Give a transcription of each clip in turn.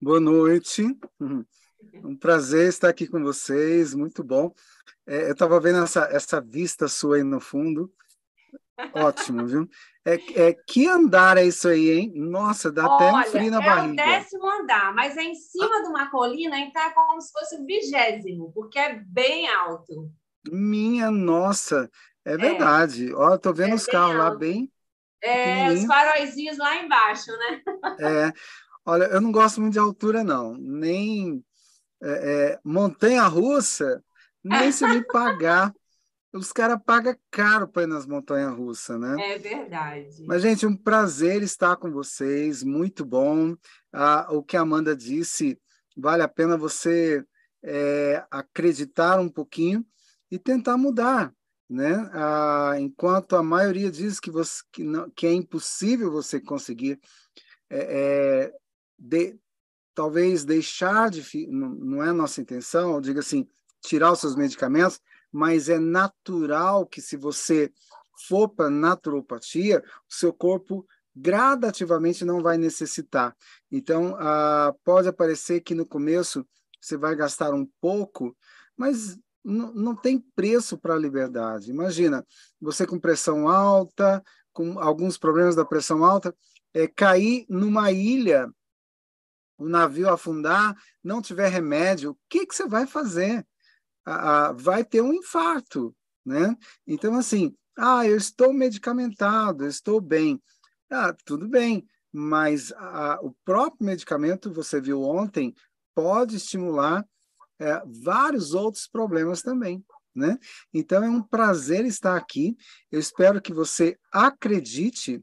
Boa noite. Um prazer estar aqui com vocês, muito bom. É, eu estava vendo essa, essa vista sua aí no fundo. Ótimo, viu? É, é, que andar é isso aí, hein? Nossa, dá Olha, até um frio na é barriga. É o décimo andar, mas é em cima de uma colina, então é como se fosse o vigésimo, porque é bem alto. Minha nossa, é, é. verdade. Ó, tô vendo é os carros alto. lá bem. É, os faróizinhos lá embaixo, né? É. Olha, eu não gosto muito de altura, não. Nem é, é, montanha-russa, nem se me pagar. Os caras pagam caro para ir nas montanhas-russas, né? É verdade. Mas, gente, um prazer estar com vocês, muito bom. Ah, o que a Amanda disse, vale a pena você é, acreditar um pouquinho e tentar mudar, né? Ah, enquanto a maioria diz que, você, que, não, que é impossível você conseguir é, é de, talvez deixar de. Não, é nossa intenção, diga assim, tirar os seus medicamentos, mas é natural que se você for para naturopatia, o seu corpo gradativamente não vai necessitar. Então, ah, pode aparecer que no começo você vai gastar um pouco, mas não tem preço para a liberdade. Imagina, você com pressão alta, com alguns problemas da pressão alta, é, cair numa ilha o navio afundar, não tiver remédio, o que, que você vai fazer? Ah, vai ter um infarto, né? Então, assim, ah, eu estou medicamentado, estou bem. Ah, tudo bem, mas ah, o próprio medicamento, você viu ontem, pode estimular é, vários outros problemas também. Né? Então é um prazer estar aqui. Eu espero que você acredite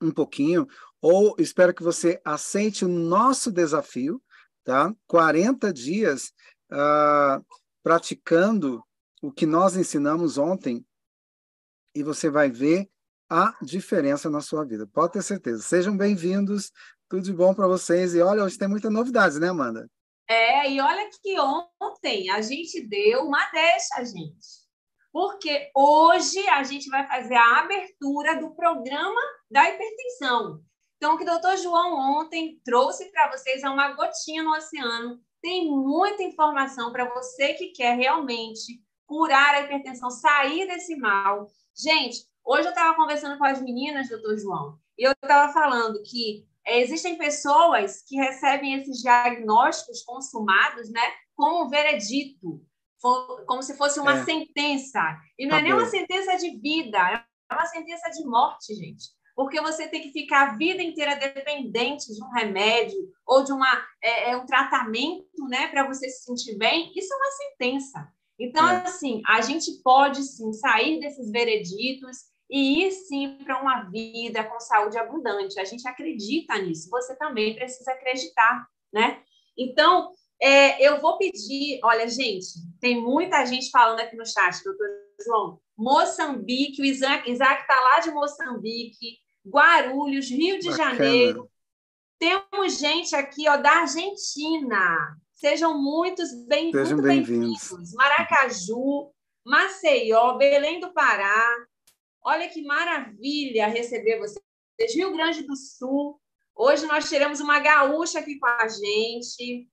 um pouquinho ou espero que você aceite o nosso desafio, tá? 40 dias uh, praticando o que nós ensinamos ontem e você vai ver a diferença na sua vida. Pode ter certeza. Sejam bem-vindos, tudo de bom para vocês. E olha, hoje tem muitas novidades, né, Amanda? É, e olha que ontem a gente deu uma deixa, gente. Porque hoje a gente vai fazer a abertura do programa da hipertensão. Então, o que o doutor João ontem trouxe para vocês é uma gotinha no oceano. Tem muita informação para você que quer realmente curar a hipertensão, sair desse mal. Gente, hoje eu estava conversando com as meninas, doutor João, e eu estava falando que é, existem pessoas que recebem esses diagnósticos consumados, né, como um veredito, como se fosse uma é. sentença. E não é nem uma sentença de vida, é uma sentença de morte, gente porque você tem que ficar a vida inteira dependente de um remédio ou de uma, é, é um tratamento, né, para você se sentir bem, isso é uma sentença. Então, é. assim, a gente pode sim sair desses vereditos e ir sim para uma vida com saúde abundante. A gente acredita nisso. Você também precisa acreditar, né? Então, é, eu vou pedir, olha, gente, tem muita gente falando aqui no chat, doutor João, Moçambique, o Isaac está lá de Moçambique, Guarulhos, Rio de Bacana. Janeiro. Temos gente aqui ó, da Argentina. Sejam muitos bem, Sejam muito bem-vindos. Bem Maracaju, Maceió, Belém do Pará. Olha que maravilha receber vocês. Rio Grande do Sul. Hoje nós teremos uma gaúcha aqui com a gente.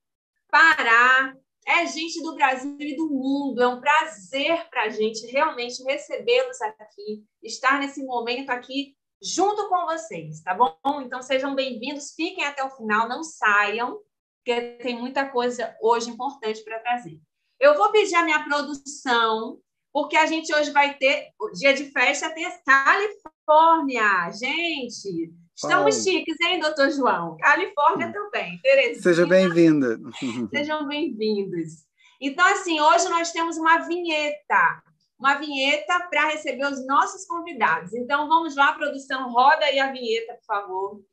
Pará. É gente do Brasil e do mundo. É um prazer para a gente realmente recebê-los aqui, estar nesse momento aqui junto com vocês, tá bom? Então sejam bem-vindos, fiquem até o final, não saiam, porque tem muita coisa hoje importante para trazer. Eu vou pedir a minha produção, porque a gente hoje vai ter o dia de festa tem Califórnia, gente. Estamos oh. chiques, hein, doutor João? Califórnia hum. também. Terezinha. Seja bem-vinda. Sejam bem-vindos. Então, assim, hoje nós temos uma vinheta uma vinheta para receber os nossos convidados. Então, vamos lá, produção, roda aí a vinheta, por favor.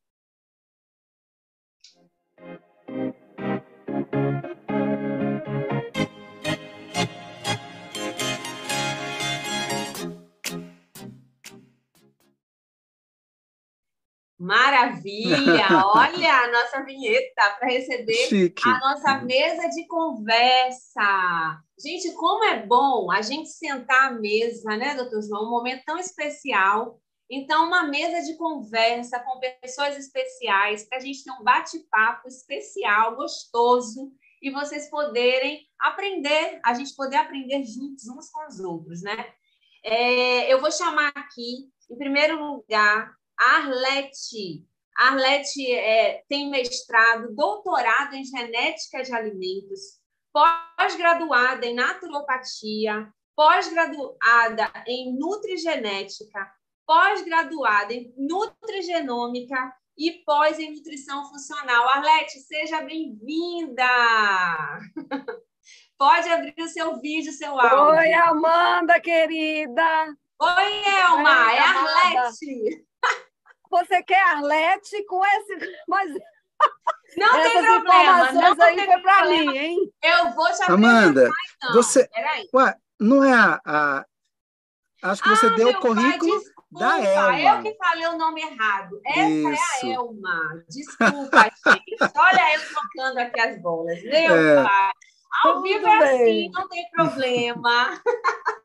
Maravilha! Olha a nossa vinheta para receber Chique. a nossa mesa de conversa. Gente, como é bom a gente sentar à mesa, né, doutor João? Um momento tão especial Então, uma mesa de conversa com pessoas especiais, para a gente ter um bate-papo especial, gostoso, e vocês poderem aprender, a gente poder aprender juntos uns com os outros, né? É, eu vou chamar aqui, em primeiro lugar, Arlete. Arlete é, tem mestrado, doutorado em genética de alimentos, pós-graduada em naturopatia, pós-graduada em nutrigenética, pós-graduada em nutrigenômica e pós em nutrição funcional. Arlete, seja bem-vinda! Pode abrir o seu vídeo, seu áudio. Oi, Amanda, querida! Oi, Elma, é, é Arlete! Você quer Arlete com esse... Mas... Não Essas tem problema, não aí tem foi para mim, hein? Eu vou te Amanda, você... Ué, não é a... a... Acho que você ah, deu o currículo... Pai, da Elma. Eu que falei o nome errado. Essa Isso. é a Elma. Desculpa, gente. Olha eu trocando aqui as bolas. Meu é. pai. Ao vivo é assim, não tem problema.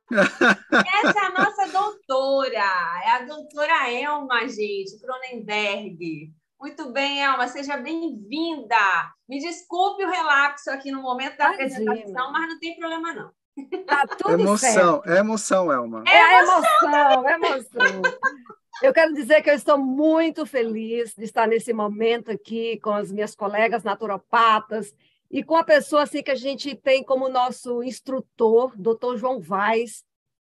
Essa é a nossa doutora. É a doutora Elma, gente, Cronenberg. Muito bem, Elma, seja bem-vinda. Me desculpe o relapso aqui no momento da Imagina. apresentação, mas não tem problema, não. Tá tudo emoção, certo. é emoção, Elma. É, é emoção, é emoção. Eu quero dizer que eu estou muito feliz de estar nesse momento aqui com as minhas colegas naturopatas e com a pessoa assim que a gente tem como nosso instrutor, doutor João Vaz,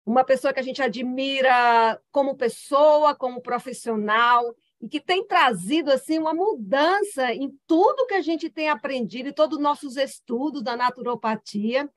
uma pessoa que a gente admira como pessoa, como profissional e que tem trazido assim uma mudança em tudo que a gente tem aprendido e todos os nossos estudos da naturopatia.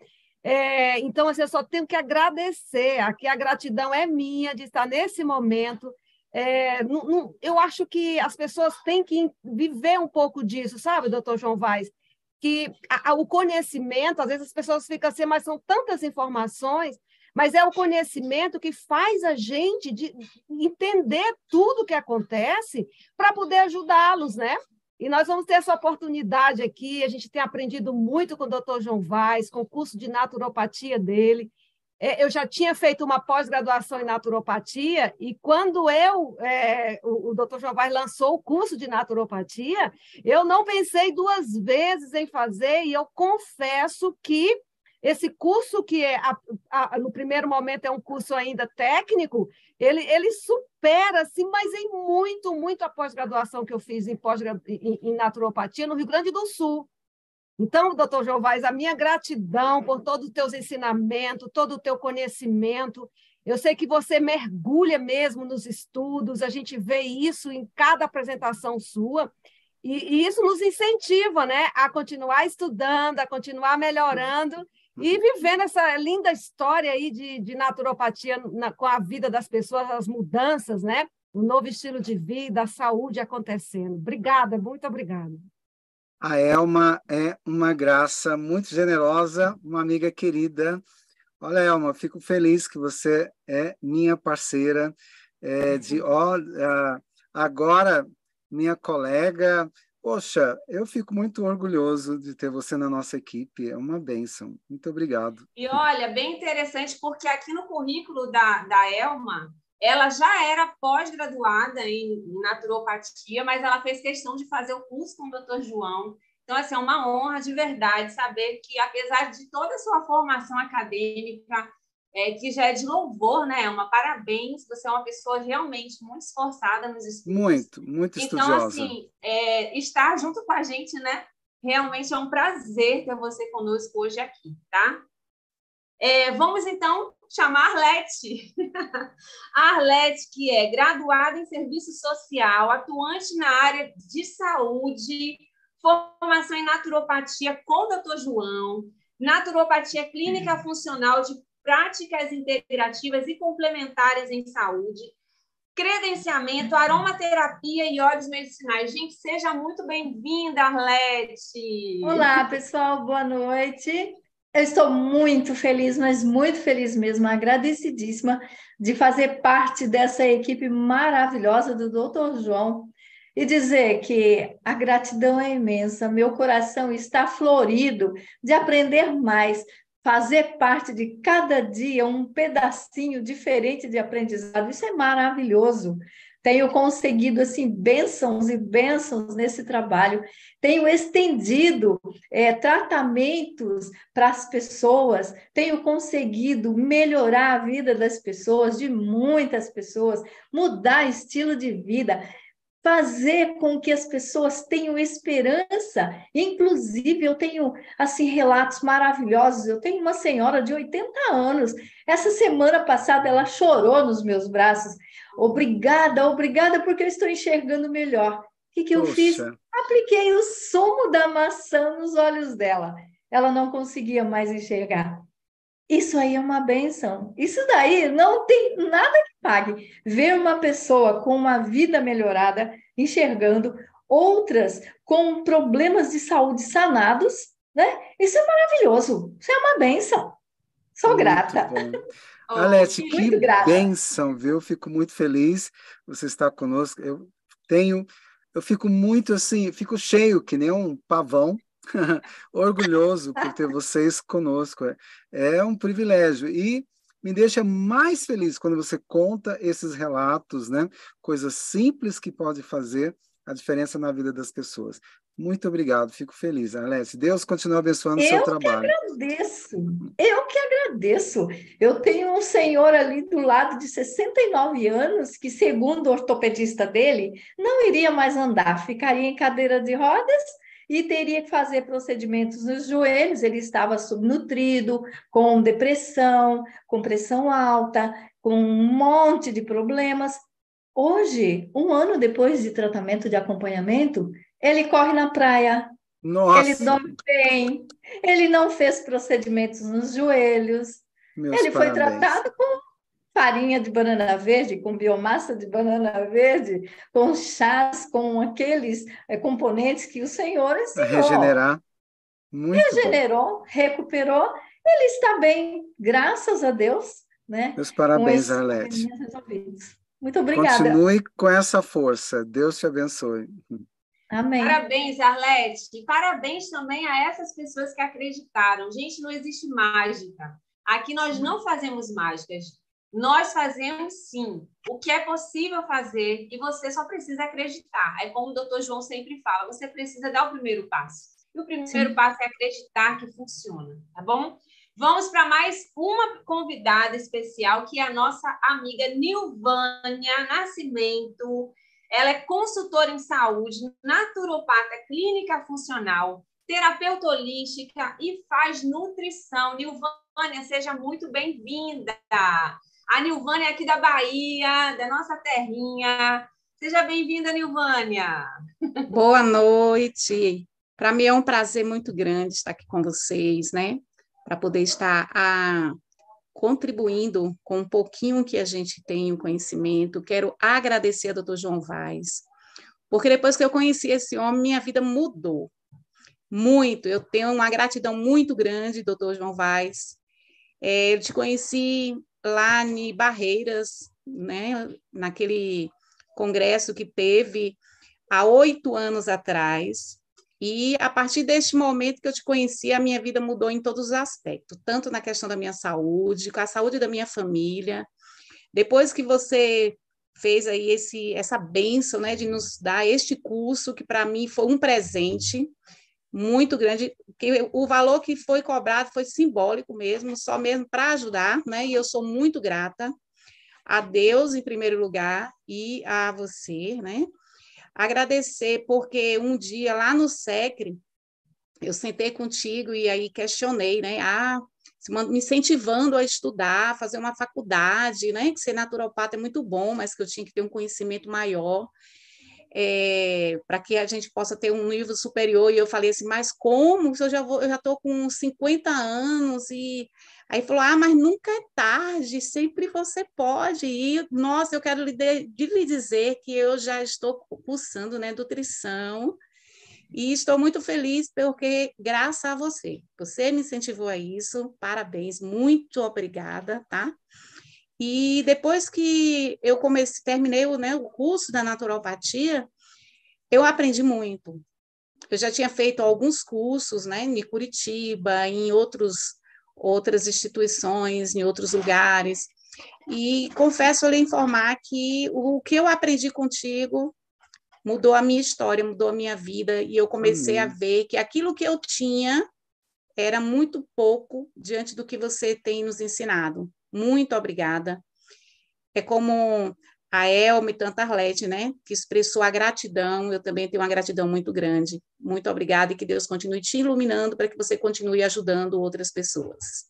É, então, assim, eu só tenho que agradecer, aqui a gratidão é minha de estar nesse momento. É, não, não, eu acho que as pessoas têm que viver um pouco disso, sabe, doutor João Vaz? Que a, a, o conhecimento, às vezes as pessoas ficam assim, mas são tantas informações, mas é o conhecimento que faz a gente de entender tudo o que acontece para poder ajudá-los, né? E nós vamos ter essa oportunidade aqui. A gente tem aprendido muito com o doutor João Vaz, com o curso de naturopatia dele. É, eu já tinha feito uma pós-graduação em naturopatia, e quando eu, é, o, o João Vaz lançou o curso de naturopatia, eu não pensei duas vezes em fazer, e eu confesso que esse curso que é, a, a, no primeiro momento é um curso ainda técnico, ele, ele supera, assim, mas em muito, muito a pós-graduação que eu fiz em, pós em, em naturopatia no Rio Grande do Sul. Então, doutor João a minha gratidão por todos os teus ensinamentos, todo o teu conhecimento. Eu sei que você mergulha mesmo nos estudos, a gente vê isso em cada apresentação sua, e, e isso nos incentiva né, a continuar estudando, a continuar melhorando e vivendo essa linda história aí de, de naturopatia na, com a vida das pessoas, as mudanças, né? O novo estilo de vida, a saúde acontecendo. Obrigada, muito obrigada. A Elma é uma graça muito generosa, uma amiga querida. Olha, Elma, fico feliz que você é minha parceira é, de ó, agora minha colega, Poxa, eu fico muito orgulhoso de ter você na nossa equipe. É uma bênção. Muito obrigado. E olha, bem interessante, porque aqui no currículo da, da Elma, ela já era pós-graduada em, naturopatia, mas ela fez questão de fazer o curso com o doutor João. Então, assim, é uma honra de verdade saber que, apesar de toda a sua formação acadêmica, é, que já é de louvor, né? Uma parabéns, você é uma pessoa realmente muito esforçada nos estudos. Muito, muito então, estudiosa. Então, assim, é, estar junto com a gente, né? Realmente é um prazer ter você conosco hoje aqui, tá? É, vamos então chamar a Arlete. Arlete, que é graduada em serviço social, atuante na área de saúde, formação em naturopatia com o doutor João, naturopatia clínica uhum. funcional de práticas integrativas e complementares em saúde, credenciamento, aromaterapia e óleos medicinais. Gente, seja muito bem-vinda, Arlete! Olá, pessoal, boa noite. Eu estou muito feliz, mas muito feliz mesmo, agradecidíssima de fazer parte dessa equipe maravilhosa do Dr. João e dizer que a gratidão é imensa, meu coração está florido de aprender mais fazer parte de cada dia um pedacinho diferente de aprendizado. Isso é maravilhoso. Tenho conseguido assim bênçãos e bênçãos nesse trabalho. Tenho estendido é, tratamentos para as pessoas. Tenho conseguido melhorar a vida das pessoas, de muitas pessoas, mudar estilo de vida fazer com que as pessoas tenham esperança. Inclusive, eu tenho assim relatos maravilhosos. Eu tenho uma senhora de 80 anos. Essa semana passada ela chorou nos meus braços. Obrigada, obrigada porque eu estou enxergando melhor. O que, que eu Poxa. fiz? Apliquei o sumo da maçã nos olhos dela. Ela não conseguia mais enxergar. Isso aí é uma benção. Isso daí não tem nada pague. Ver uma pessoa com uma vida melhorada, enxergando, outras com problemas de saúde sanados, né? Isso é maravilhoso. Isso é uma benção. Sou muito grata. oh, Alete, que grata. benção, viu? Fico muito feliz você estar conosco. Eu tenho, eu fico muito assim, fico cheio que nem um pavão orgulhoso por ter vocês conosco. É, é um privilégio. E me deixa mais feliz quando você conta esses relatos, né? Coisas simples que pode fazer a diferença na vida das pessoas. Muito obrigado, fico feliz, Alessia. Deus continue abençoando o seu trabalho. Eu que agradeço, eu que agradeço. Eu tenho um senhor ali do lado de 69 anos que, segundo o ortopedista dele, não iria mais andar, ficaria em cadeira de rodas e teria que fazer procedimentos nos joelhos. Ele estava subnutrido, com depressão, com pressão alta, com um monte de problemas. Hoje, um ano depois de tratamento de acompanhamento, ele corre na praia, Nossa. ele dorme bem, ele não fez procedimentos nos joelhos, Meus ele parabéns. foi tratado com farinha de banana verde, com biomassa de banana verde, com chás, com aqueles é, componentes que o Senhor ensinou. Regenerar. Muito Regenerou, bom. recuperou, ele está bem, graças a Deus. Né? Meus parabéns, Arlete. Muito obrigada. Continue com essa força. Deus te abençoe. Amém. Parabéns, Arlete. E parabéns também a essas pessoas que acreditaram. Gente, não existe mágica. Aqui nós não fazemos mágicas. Nós fazemos sim o que é possível fazer e você só precisa acreditar. É como o doutor João sempre fala: você precisa dar o primeiro passo. E o primeiro sim. passo é acreditar que funciona, tá bom? Vamos para mais uma convidada especial, que é a nossa amiga Nilvânia Nascimento. Ela é consultora em saúde, naturopata clínica funcional, terapeuta holística e faz nutrição. Nilvânia, seja muito bem-vinda. A Nilvânia é aqui da Bahia, da nossa terrinha. Seja bem-vinda, Nilvânia. Boa noite. Para mim é um prazer muito grande estar aqui com vocês, né? Para poder estar a, ah, contribuindo com um pouquinho que a gente tem o conhecimento. Quero agradecer ao doutor João Vaz, porque depois que eu conheci esse homem, minha vida mudou muito. Eu tenho uma gratidão muito grande, doutor João Vaz. É, eu te conheci lá Barreiras, né, naquele congresso que teve há oito anos atrás, e a partir deste momento que eu te conheci, a minha vida mudou em todos os aspectos, tanto na questão da minha saúde, com a saúde da minha família. Depois que você fez aí esse, essa benção, né, de nos dar este curso, que para mim foi um presente, muito grande, que o valor que foi cobrado foi simbólico mesmo, só mesmo para ajudar, né? E eu sou muito grata a Deus em primeiro lugar e a você, né? Agradecer porque um dia lá no SECRE eu sentei contigo e aí questionei, né? Ah, me incentivando a estudar, fazer uma faculdade, né? Que ser naturopata é muito bom, mas que eu tinha que ter um conhecimento maior é, para que a gente possa ter um nível superior. E eu falei assim, mas como? Eu já eu já estou com 50 anos e aí falou, ah, mas nunca é tarde, sempre você pode. E nossa, eu quero lhe, de, lhe dizer que eu já estou cursando né, nutrição. E estou muito feliz porque, graças a você, você me incentivou a isso, parabéns, muito obrigada, tá? E depois que eu comecei, terminei o, né, o curso da naturopatia, eu aprendi muito. Eu já tinha feito alguns cursos, né, em Curitiba, em outros outras instituições, em outros lugares. E confesso lhe informar que o que eu aprendi contigo mudou a minha história, mudou a minha vida, e eu comecei a ver que aquilo que eu tinha era muito pouco diante do que você tem nos ensinado. Muito obrigada. É como a Elma e tanta Arlete, né, que expressou a gratidão, eu também tenho uma gratidão muito grande. Muito obrigada e que Deus continue te iluminando para que você continue ajudando outras pessoas.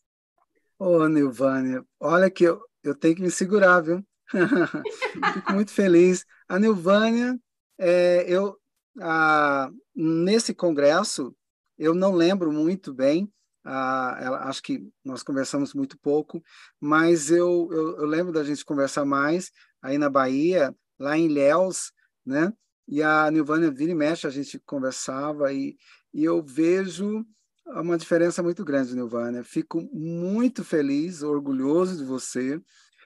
Ô, Nilvânia, olha que eu, eu tenho que me segurar, viu? Fico muito feliz. A Nilvânia, é, eu, a, nesse congresso, eu não lembro muito bem, ah, ela, acho que nós conversamos muito pouco, mas eu, eu, eu, lembro da gente conversar mais aí na Bahia, lá em Ilhéus, né? E a Nilvânia vira e mexe, a gente conversava e, e eu vejo uma diferença muito grande, Nilvânia. Fico muito feliz, orgulhoso de você,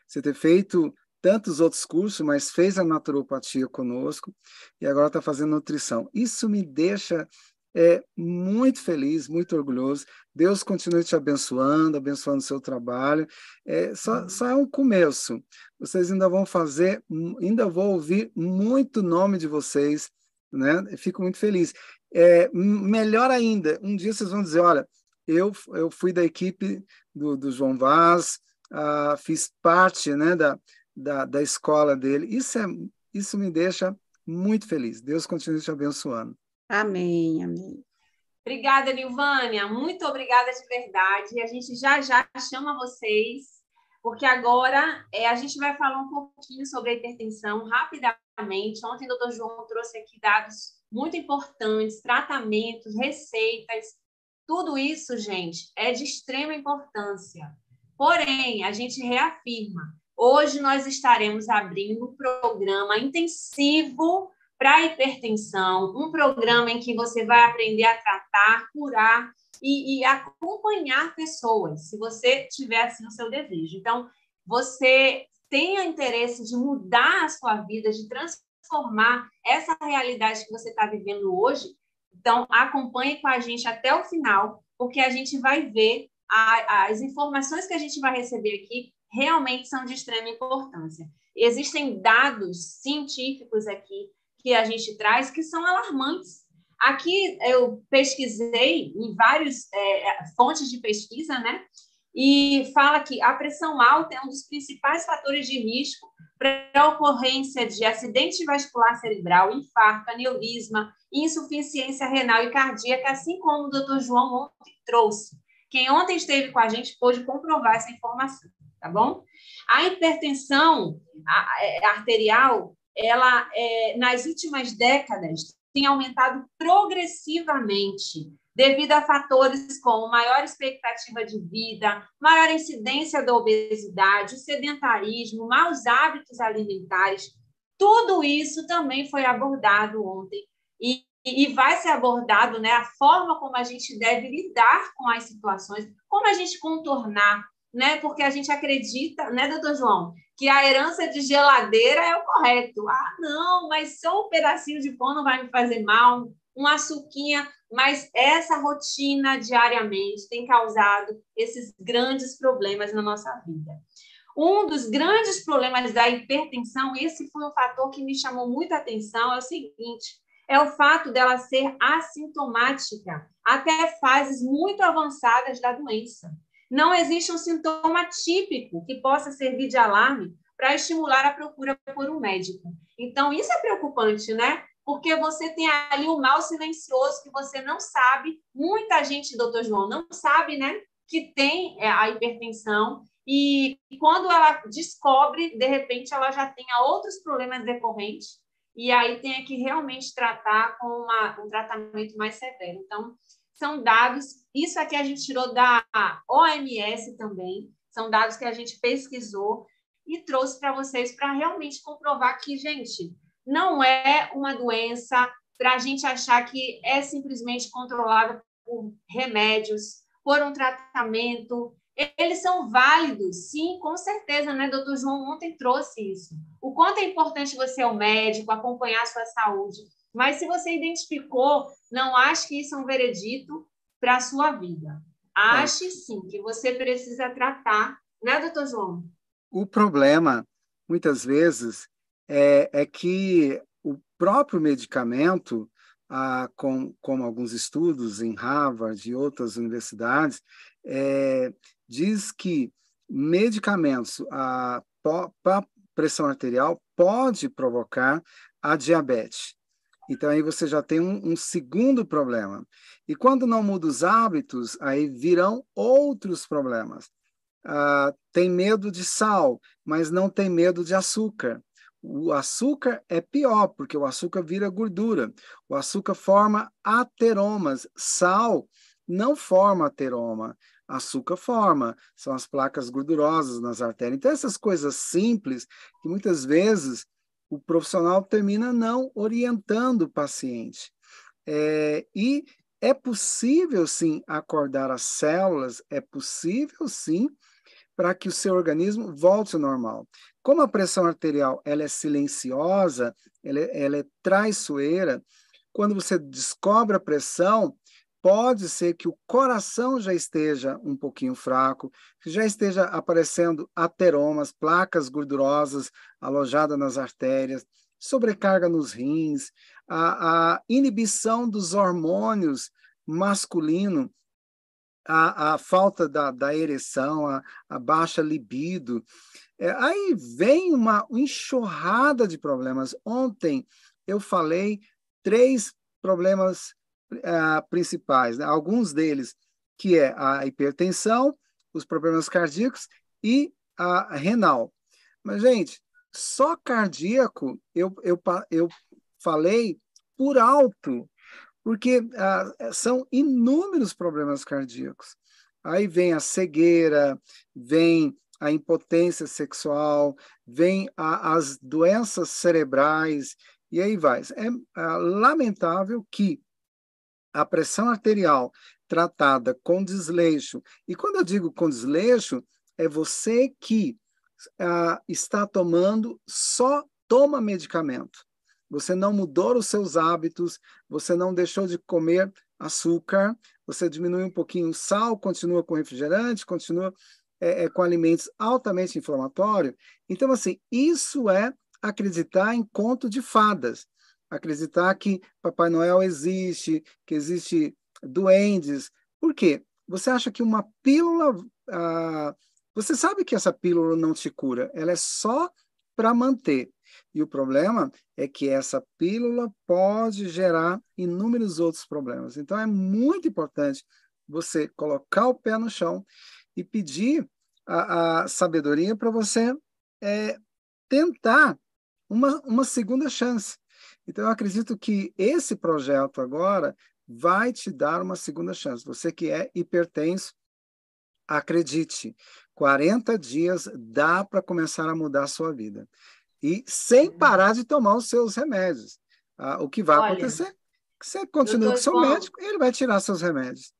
você ter feito tantos outros cursos, mas fez a naturopatia conosco e agora está fazendo nutrição. Isso me deixa é, muito feliz, muito orgulhoso. Deus continue te abençoando, abençoando o seu trabalho. É, só, só é um começo. Vocês ainda vão fazer, ainda vou ouvir muito nome de vocês, né? fico muito feliz. É, melhor ainda, um dia vocês vão dizer, olha, eu, eu fui da equipe do, do João Vaz, uh, fiz parte né, da, da, da escola dele. Isso, é, isso me deixa muito feliz. Deus continue te abençoando. Amém, amém. Obrigada, Nilvânia. Muito obrigada de verdade. A gente já já chama vocês, porque agora é, a gente vai falar um pouquinho sobre a hipertensão rapidamente. Ontem o doutor João trouxe aqui dados muito importantes, tratamentos, receitas. Tudo isso, gente, é de extrema importância. Porém, a gente reafirma, hoje nós estaremos abrindo um programa intensivo para hipertensão, um programa em que você vai aprender a tratar, curar e, e acompanhar pessoas, se você tiver assim o seu desejo. Então, você tenha interesse de mudar a sua vida, de transformar essa realidade que você está vivendo hoje, então acompanhe com a gente até o final, porque a gente vai ver a, as informações que a gente vai receber aqui realmente são de extrema importância. Existem dados científicos aqui que a gente traz que são alarmantes. Aqui eu pesquisei em várias é, fontes de pesquisa, né? E fala que a pressão alta é um dos principais fatores de risco para a ocorrência de acidente vascular cerebral, infarto, aneurisma, insuficiência renal e cardíaca, assim como o doutor João ontem trouxe. Quem ontem esteve com a gente pôde comprovar essa informação, tá bom? A hipertensão é, arterial ela, é, nas últimas décadas, tem aumentado progressivamente devido a fatores como maior expectativa de vida, maior incidência da obesidade, o sedentarismo, maus hábitos alimentares. Tudo isso também foi abordado ontem e, e vai ser abordado né, a forma como a gente deve lidar com as situações, como a gente contornar, né, porque a gente acredita, né, doutor João, que a herança de geladeira é o correto. Ah, não, mas só um pedacinho de pão não vai me fazer mal, um açuquinha, mas essa rotina diariamente tem causado esses grandes problemas na nossa vida. Um dos grandes problemas da hipertensão, esse foi um fator que me chamou muita atenção, é o seguinte: é o fato dela ser assintomática até fases muito avançadas da doença. Não existe um sintoma típico que possa servir de alarme para estimular a procura por um médico. Então, isso é preocupante, né? Porque você tem ali o mal silencioso que você não sabe. Muita gente, doutor João, não sabe, né? Que tem é, a hipertensão. E quando ela descobre, de repente, ela já tem outros problemas decorrentes. E aí tem que realmente tratar com uma, um tratamento mais severo. Então, são dados, isso aqui a gente tirou da OMS também, são dados que a gente pesquisou e trouxe para vocês para realmente comprovar que, gente, não é uma doença para a gente achar que é simplesmente controlada por remédios, por um tratamento. Eles são válidos, sim, com certeza, né? Doutor João ontem trouxe isso. O quanto é importante você o médico, acompanhar a sua saúde. Mas se você identificou, não acho que isso é um veredito para a sua vida. Ache sim que você precisa tratar, né, doutor João? O problema, muitas vezes, é, é que o próprio medicamento, ah, com, como alguns estudos em Harvard e outras universidades, é, diz que medicamentos ah, para pressão arterial pode provocar a diabetes. Então aí você já tem um, um, segundo problema. E quando não muda os hábitos, aí virão outros problemas. Ah, tem medo de sal, mas não tem medo de açúcar. O açúcar é pior, porque o açúcar vira gordura. O açúcar forma ateromas. Sal não forma ateroma. Açúcar forma, são as placas gordurosas nas artérias. Então, essas coisas simples, que muitas vezes o profissional termina não orientando o paciente. É, e é possível, sim, acordar as células, é possível, sim, para que o seu organismo volte ao normal. Como a pressão arterial ela é silenciosa, ela é, ela é traiçoeira, quando você descobre a pressão, pode ser que o coração já esteja um pouquinho fraco, já esteja aparecendo ateromas, placas gordurosas alojadas nas artérias, sobrecarga nos rins, a, a inibição dos hormônios masculino, a, a falta da, da ereção, a, a baixa libido. É, aí vem uma enxurrada de problemas. Ontem eu falei três problemas uh, principais, né? alguns deles, que é a hipertensão, os problemas cardíacos e a renal. Mas, gente, só cardíaco eu, eu, eu falei por alto, porque uh, são inúmeros problemas cardíacos. Aí vem a cegueira, vem a impotência sexual, vem a, as doenças cerebrais, e aí vai. É, é lamentável que a pressão arterial tratada com desleixo, e quando eu digo com desleixo, é você que ah, está tomando, só toma medicamento. Você não mudou os seus hábitos, você não deixou de comer açúcar, você diminui um pouquinho o sal, continua com refrigerante, continua é, é, com alimentos altamente inflamatórios. Então, assim, isso é acreditar em conto de fadas acreditar que Papai Noel existe, que existe duendes. Por quê? Você acha que uma pílula. Ah, você sabe que essa pílula não te cura, ela é só para manter. E o problema é que essa pílula pode gerar inúmeros outros problemas. Então é muito importante você colocar o pé no chão e pedir a, a sabedoria para você é, tentar uma, uma segunda chance. Então, eu acredito que esse projeto agora vai te dar uma segunda chance. Você que é hipertenso, acredite, 40 dias dá para começar a mudar a sua vida. E sem uhum. parar de tomar os seus remédios. Ah, o que vai Olha, acontecer que você continua com o seu médico e ele vai tirar seus remédios.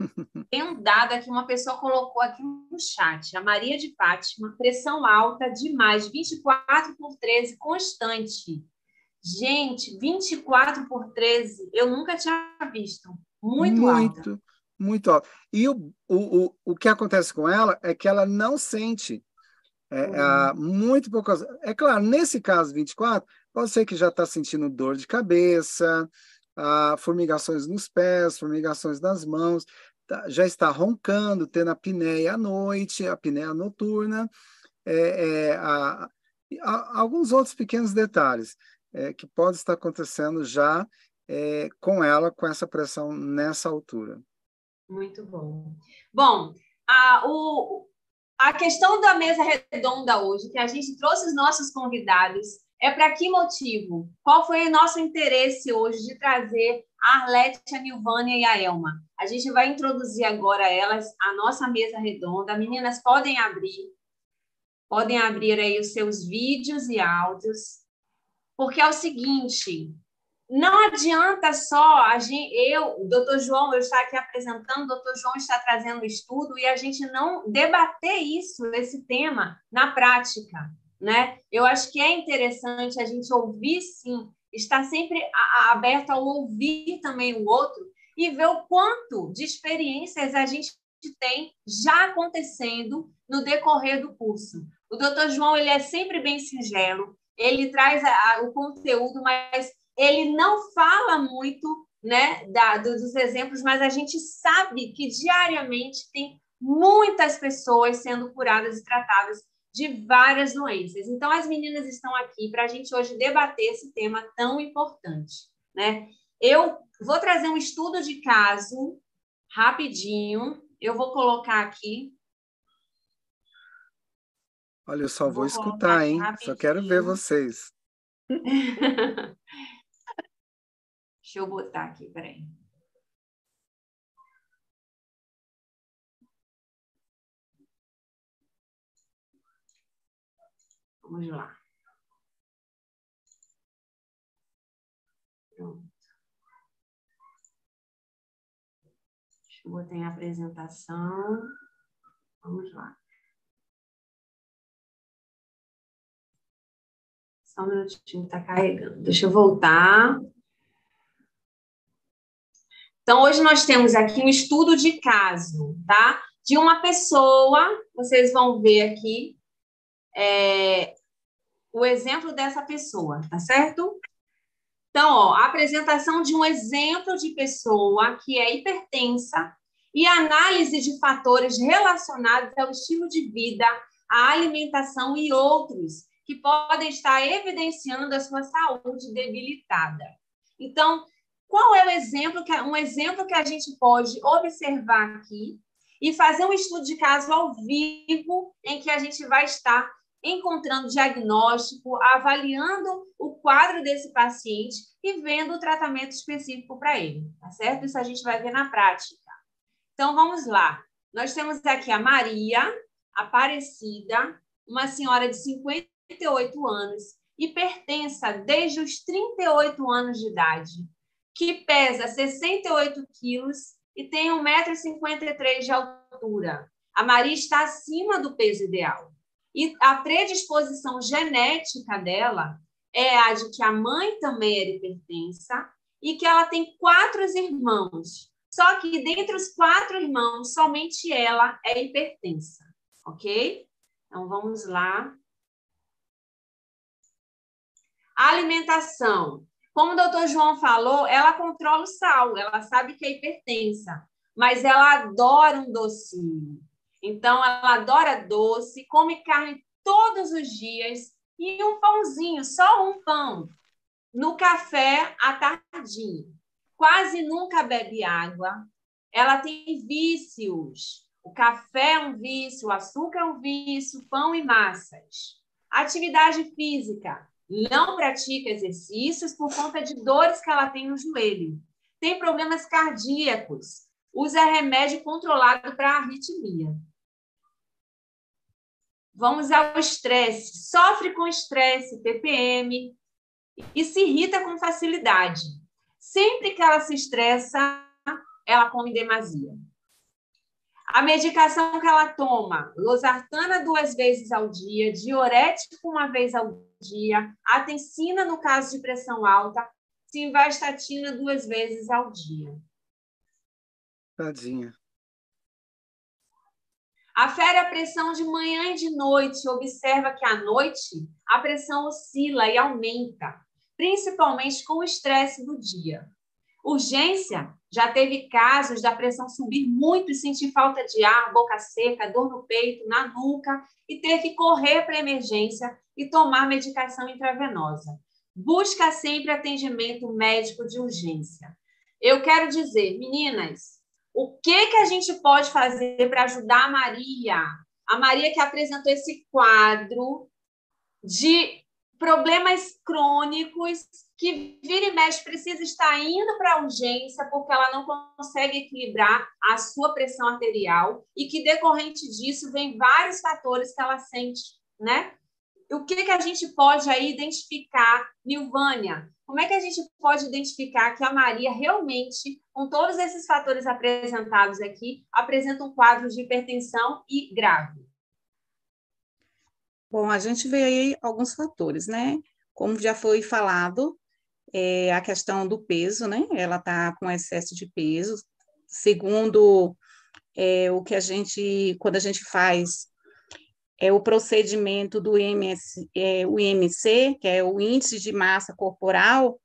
Tem um dado aqui, uma pessoa colocou aqui no chat, a Maria de Fátima, pressão alta demais, 24 por 13, constante. Gente, 24 por 13, eu nunca tinha visto. Muito, muito alta. Muito alto. E o, o, o, o que acontece com ela é que ela não sente é, uhum. muito poucas. É claro, nesse caso 24, pode ser que já está sentindo dor de cabeça, ah, formigações nos pés, formigações nas mãos, tá, já está roncando, tendo a apneia à noite, a apneia noturna, é, é, a, a, alguns outros pequenos detalhes é, que pode estar acontecendo já é, com ela, com essa pressão nessa altura. Muito bom. Bom, a, o, a questão da mesa redonda hoje, que a gente trouxe os nossos convidados, é para que motivo? Qual foi o nosso interesse hoje de trazer a Arlete, a Nilvânia e a Elma? A gente vai introduzir agora elas, a nossa mesa redonda. Meninas, podem abrir, podem abrir aí os seus vídeos e áudios porque é o seguinte, não adianta só a gente, eu, o doutor João, eu estar aqui apresentando, o doutor João está trazendo estudo e a gente não debater isso, esse tema, na prática. Né? Eu acho que é interessante a gente ouvir, sim, estar sempre aberto ao ouvir também o outro e ver o quanto de experiências a gente tem já acontecendo no decorrer do curso. O doutor João ele é sempre bem singelo, ele traz a, a, o conteúdo, mas ele não fala muito né, da, do, dos exemplos, mas a gente sabe que diariamente tem muitas pessoas sendo curadas e tratadas de várias doenças. Então, as meninas estão aqui para a gente hoje debater esse tema tão importante. Né? Eu vou trazer um estudo de caso rapidinho. Eu vou colocar aqui. Olha, eu só vou, vou escutar, hein? Rapidinho. Só quero ver vocês. Deixa eu botar aqui, peraí. Vamos lá. Pronto. Deixa eu botar em apresentação. Vamos lá. Só um minutinho, está carregando. Deixa eu voltar. Então, hoje nós temos aqui um estudo de caso, tá? De uma pessoa, vocês vão ver aqui é, o exemplo dessa pessoa, tá certo? Então, ó, a apresentação de um exemplo de pessoa que é hipertensa e análise de fatores relacionados ao estilo de vida, à alimentação e outros que podem estar evidenciando a sua saúde debilitada. Então, qual é o exemplo que um exemplo que a gente pode observar aqui e fazer um estudo de caso ao vivo em que a gente vai estar encontrando diagnóstico, avaliando o quadro desse paciente e vendo o tratamento específico para ele, tá certo? Isso a gente vai ver na prática. Então vamos lá. Nós temos aqui a Maria Aparecida, uma senhora de 58 anos, hipertensa desde os 38 anos de idade que pesa 68 quilos e tem 1,53m de altura. A Maria está acima do peso ideal. E a predisposição genética dela é a de que a mãe também era hipertensa e que ela tem quatro irmãos. Só que dentre os quatro irmãos, somente ela é hipertensa, ok? Então vamos lá. Alimentação. Como o doutor João falou, ela controla o sal, ela sabe que é hipertensa, mas ela adora um docinho. Então, ela adora doce, come carne todos os dias e um pãozinho, só um pão, no café à tardinha. Quase nunca bebe água. Ela tem vícios. O café é um vício, o açúcar é um vício, pão e massas. Atividade física não pratica exercícios por conta de dores que ela tem no joelho. Tem problemas cardíacos. Usa remédio controlado para arritmia. Vamos ao estresse. Sofre com estresse, TPM, e se irrita com facilidade. Sempre que ela se estressa, ela come demasia. A medicação que ela toma, losartana duas vezes ao dia, diurético uma vez ao dia, atencina no caso de pressão alta, simvastatina duas vezes ao dia. Tadinha. Afere a pressão de manhã e de noite. Observa que à noite a pressão oscila e aumenta, principalmente com o estresse do dia. Urgência, já teve casos da pressão subir muito e sentir falta de ar, boca seca, dor no peito, na nuca e ter que correr para emergência e tomar medicação intravenosa. Busca sempre atendimento médico de urgência. Eu quero dizer, meninas, o que que a gente pode fazer para ajudar a Maria? A Maria que apresentou esse quadro de problemas crônicos que vira e mexe precisa estar indo para a urgência porque ela não consegue equilibrar a sua pressão arterial e que decorrente disso vem vários fatores que ela sente, né? O que que a gente pode aí identificar, Nilvânia? Como é que a gente pode identificar que a Maria realmente, com todos esses fatores apresentados aqui, apresenta um quadro de hipertensão e grave? Bom, a gente vê aí alguns fatores, né? Como já foi falado, é a questão do peso, né? Ela está com excesso de peso. Segundo é, o que a gente, quando a gente faz é o procedimento do IMC, é, o IMC, que é o índice de massa corporal,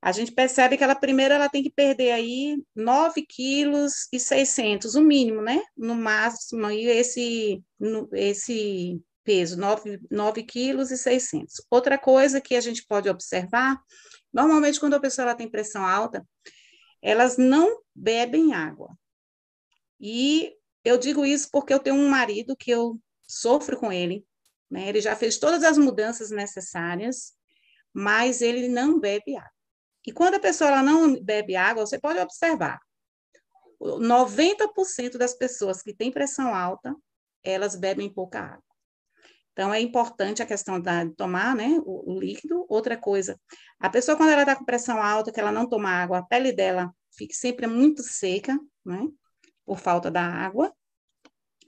a gente percebe que ela primeiro ela tem que perder aí 9 quilos e 600, o mínimo, né? No máximo aí esse, no, esse peso, 9, 9 quilos e 600. Outra coisa que a gente pode observar, normalmente quando a pessoa ela tem pressão alta, elas não bebem água. E eu digo isso porque eu tenho um marido que eu sofro com ele, né? Ele já fez todas as mudanças necessárias, mas ele não bebe água. E quando a pessoa ela não bebe água, você pode observar, 90% das pessoas que têm pressão alta, elas bebem pouca água. Então, é importante a questão de tomar né, o, o líquido. Outra coisa, a pessoa, quando ela está com pressão alta, que ela não toma água, a pele dela fica sempre muito seca, né, por falta da água.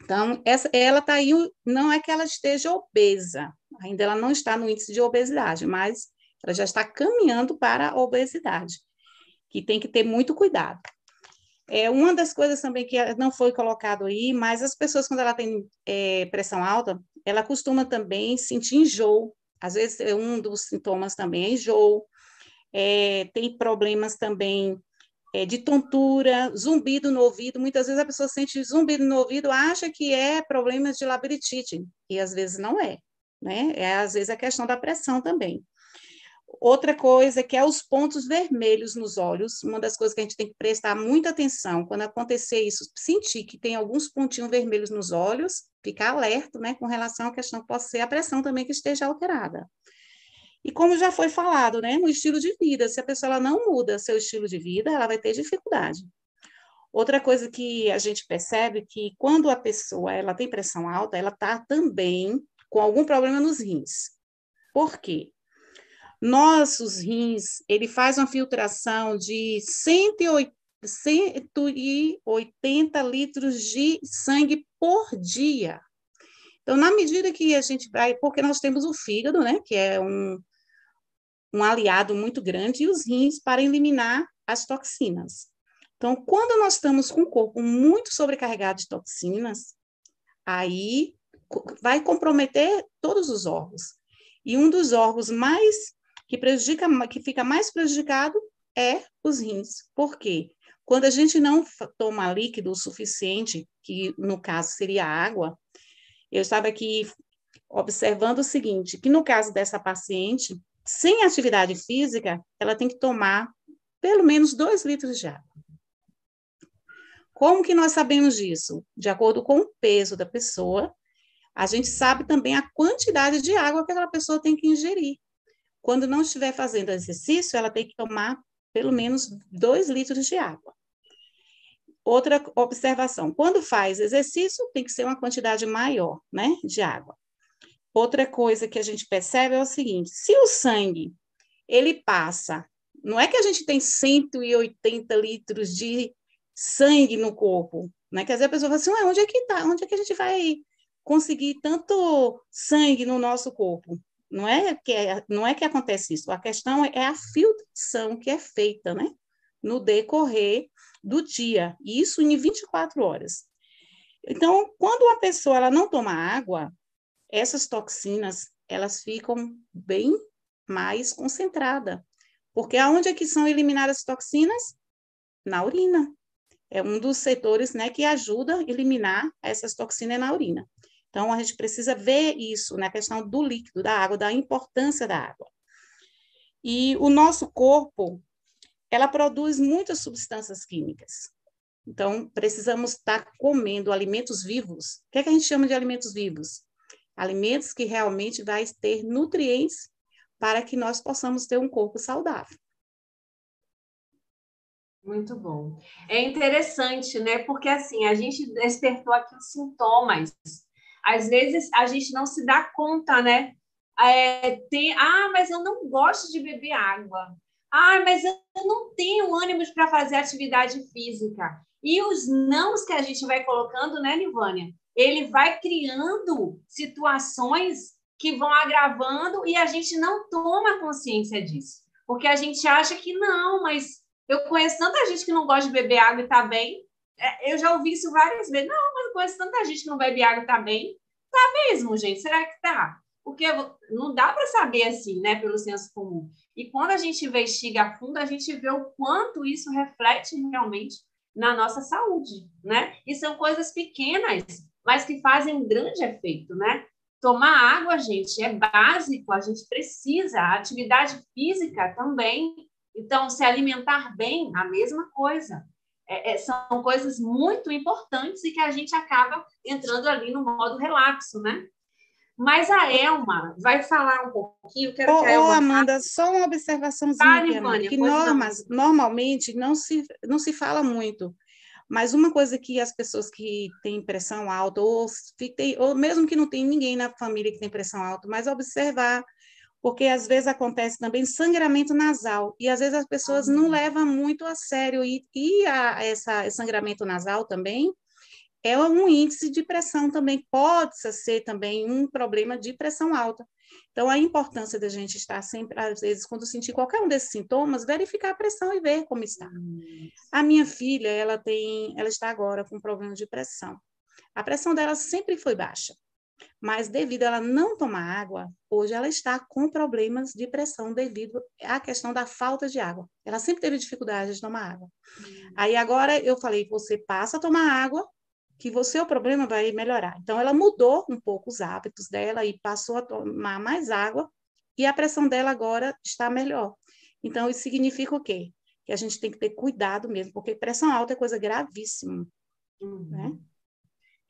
Então, essa, ela está aí, não é que ela esteja obesa, ainda ela não está no índice de obesidade, mas ela já está caminhando para a obesidade, que tem que ter muito cuidado. É, uma das coisas também que não foi colocado aí, mas as pessoas, quando ela tem é, pressão alta, ela costuma também sentir enjoo. Às vezes, é um dos sintomas também é enjoo. É, tem problemas também é, de tontura, zumbido no ouvido. Muitas vezes a pessoa sente zumbido no ouvido, acha que é problemas de labirintite, e às vezes não é. Né? É, às vezes é questão da pressão também. Outra coisa que é os pontos vermelhos nos olhos, uma das coisas que a gente tem que prestar muita atenção quando acontecer isso, sentir que tem alguns pontinhos vermelhos nos olhos, ficar alerta, né, com relação à questão que pode ser a pressão também que esteja alterada. E como já foi falado, né, no estilo de vida, se a pessoa ela não muda seu estilo de vida, ela vai ter dificuldade. Outra coisa que a gente percebe que quando a pessoa ela tem pressão alta, ela está também com algum problema nos rins. Por quê? Nossos rins, ele faz uma filtração de 180 litros de sangue por dia. Então, na medida que a gente vai, porque nós temos o fígado, né, que é um, um aliado muito grande, e os rins para eliminar as toxinas. Então, quando nós estamos com o corpo muito sobrecarregado de toxinas, aí vai comprometer todos os órgãos. E um dos órgãos mais que prejudica, que fica mais prejudicado é os rins. Por quê? Quando a gente não toma líquido o suficiente, que no caso seria água, eu estava aqui observando o seguinte, que no caso dessa paciente, sem atividade física, ela tem que tomar pelo menos dois litros de água. Como que nós sabemos disso? De acordo com o peso da pessoa, a gente sabe também a quantidade de água que aquela pessoa tem que ingerir. Quando não estiver fazendo exercício, ela tem que tomar pelo menos 2 litros de água. Outra observação, quando faz exercício, tem que ser uma quantidade maior, né, de água. Outra coisa que a gente percebe é o seguinte, se o sangue, ele passa, não é que a gente tem 180 litros de sangue no corpo, né, quer dizer, a pessoa fala assim, onde é que tá, onde é que a gente vai conseguir tanto sangue no nosso corpo? Não é que, é, não é que acontece isso, a questão é a filtração que é feita, né? No decorrer do dia, e isso em 24 horas. Então, quando uma pessoa ela não toma água, essas toxinas, elas ficam bem mais concentradas. Porque aonde é que são eliminadas as toxinas? Na urina. É um dos setores né, que ajuda a eliminar essas toxinas na urina. Então, a gente precisa ver isso na questão do líquido, da água, da importância da água. E o nosso corpo, ela produz muitas substâncias químicas. Então, precisamos estar comendo alimentos vivos. O que, é que a gente chama de alimentos vivos? Alimentos que realmente vai ter nutrientes para que nós possamos ter um corpo saudável. Muito bom. É interessante, né? Porque assim, a gente despertou aqui os sintomas às vezes a gente não se dá conta, né? É, tem, ah, mas eu não gosto de beber água. Ah, mas eu não tenho ânimos para fazer atividade física. E os nãos que a gente vai colocando, né, Nivânia? Ele vai criando situações que vão agravando e a gente não toma consciência disso. Porque a gente acha que não, mas eu conheço tanta gente que não gosta de beber água e está bem. é, eu já ouvi isso várias vezes. Não, mas conheço tanta gente que não bebe água tá bem. Tá mesmo, gente? Será que tá? Porque não dá para saber assim, né, pelo senso comum. E quando a gente investiga a fundo, a gente vê o quanto isso reflete realmente na nossa saúde, né? E são coisas pequenas, mas que fazem um grande efeito, né? Tomar água, gente, é básico, a gente precisa. A atividade física também. Então, se alimentar bem, a mesma coisa. É, é, são coisas muito importantes e que a gente acaba entrando ali no modo relapso, né? Mas a Elma vai falar um pouquinho. Quero ô, que a Elma... Amanda, só uma observaçãozinha, Vale, que normas, normalmente não se, não se fala muito. Mas uma coisa que as pessoas que têm pressão alta, ou, ou mesmo que não tem ninguém na família que tem pressão alta, mas observar, porque às vezes acontece também sangramento nasal, e às vezes as pessoas não uhum. levam muito a sério, e, e a, essa sangramento nasal também é um índice de pressão também, pode ser também um problema de pressão alta. Então, a importância da gente estar sempre, às vezes, quando sentir qualquer um desses sintomas, verificar a pressão e ver como está. A minha filha, ela tem, ela está agora com problema de pressão. A pressão dela sempre foi baixa, mas devido a ela não tomar água, hoje ela está com problemas de pressão devido à questão da falta de água. Ela sempre teve dificuldade de tomar água. Aí agora eu falei, você passa a tomar água que você o problema vai melhorar. Então ela mudou um pouco os hábitos dela e passou a tomar mais água e a pressão dela agora está melhor. Então isso significa o quê? Que a gente tem que ter cuidado mesmo, porque pressão alta é coisa gravíssima, uhum. né?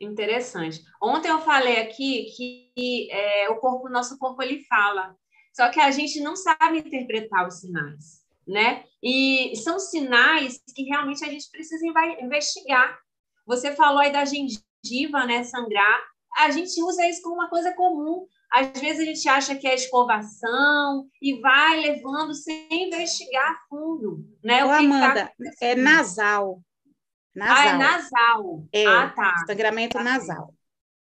Interessante. Ontem eu falei aqui que é, o corpo, nosso corpo, ele fala, só que a gente não sabe interpretar os sinais, né? E são sinais que realmente a gente precisa investigar você falou aí da gengiva, né, sangrar. A gente usa isso como uma coisa comum. Às vezes a gente acha que é escovação e vai levando sem investigar a fundo, né? O que tá Amanda, tá é nasal. Nasal. Ah, é nasal. É, ah, tá. Sangramento tá. nasal.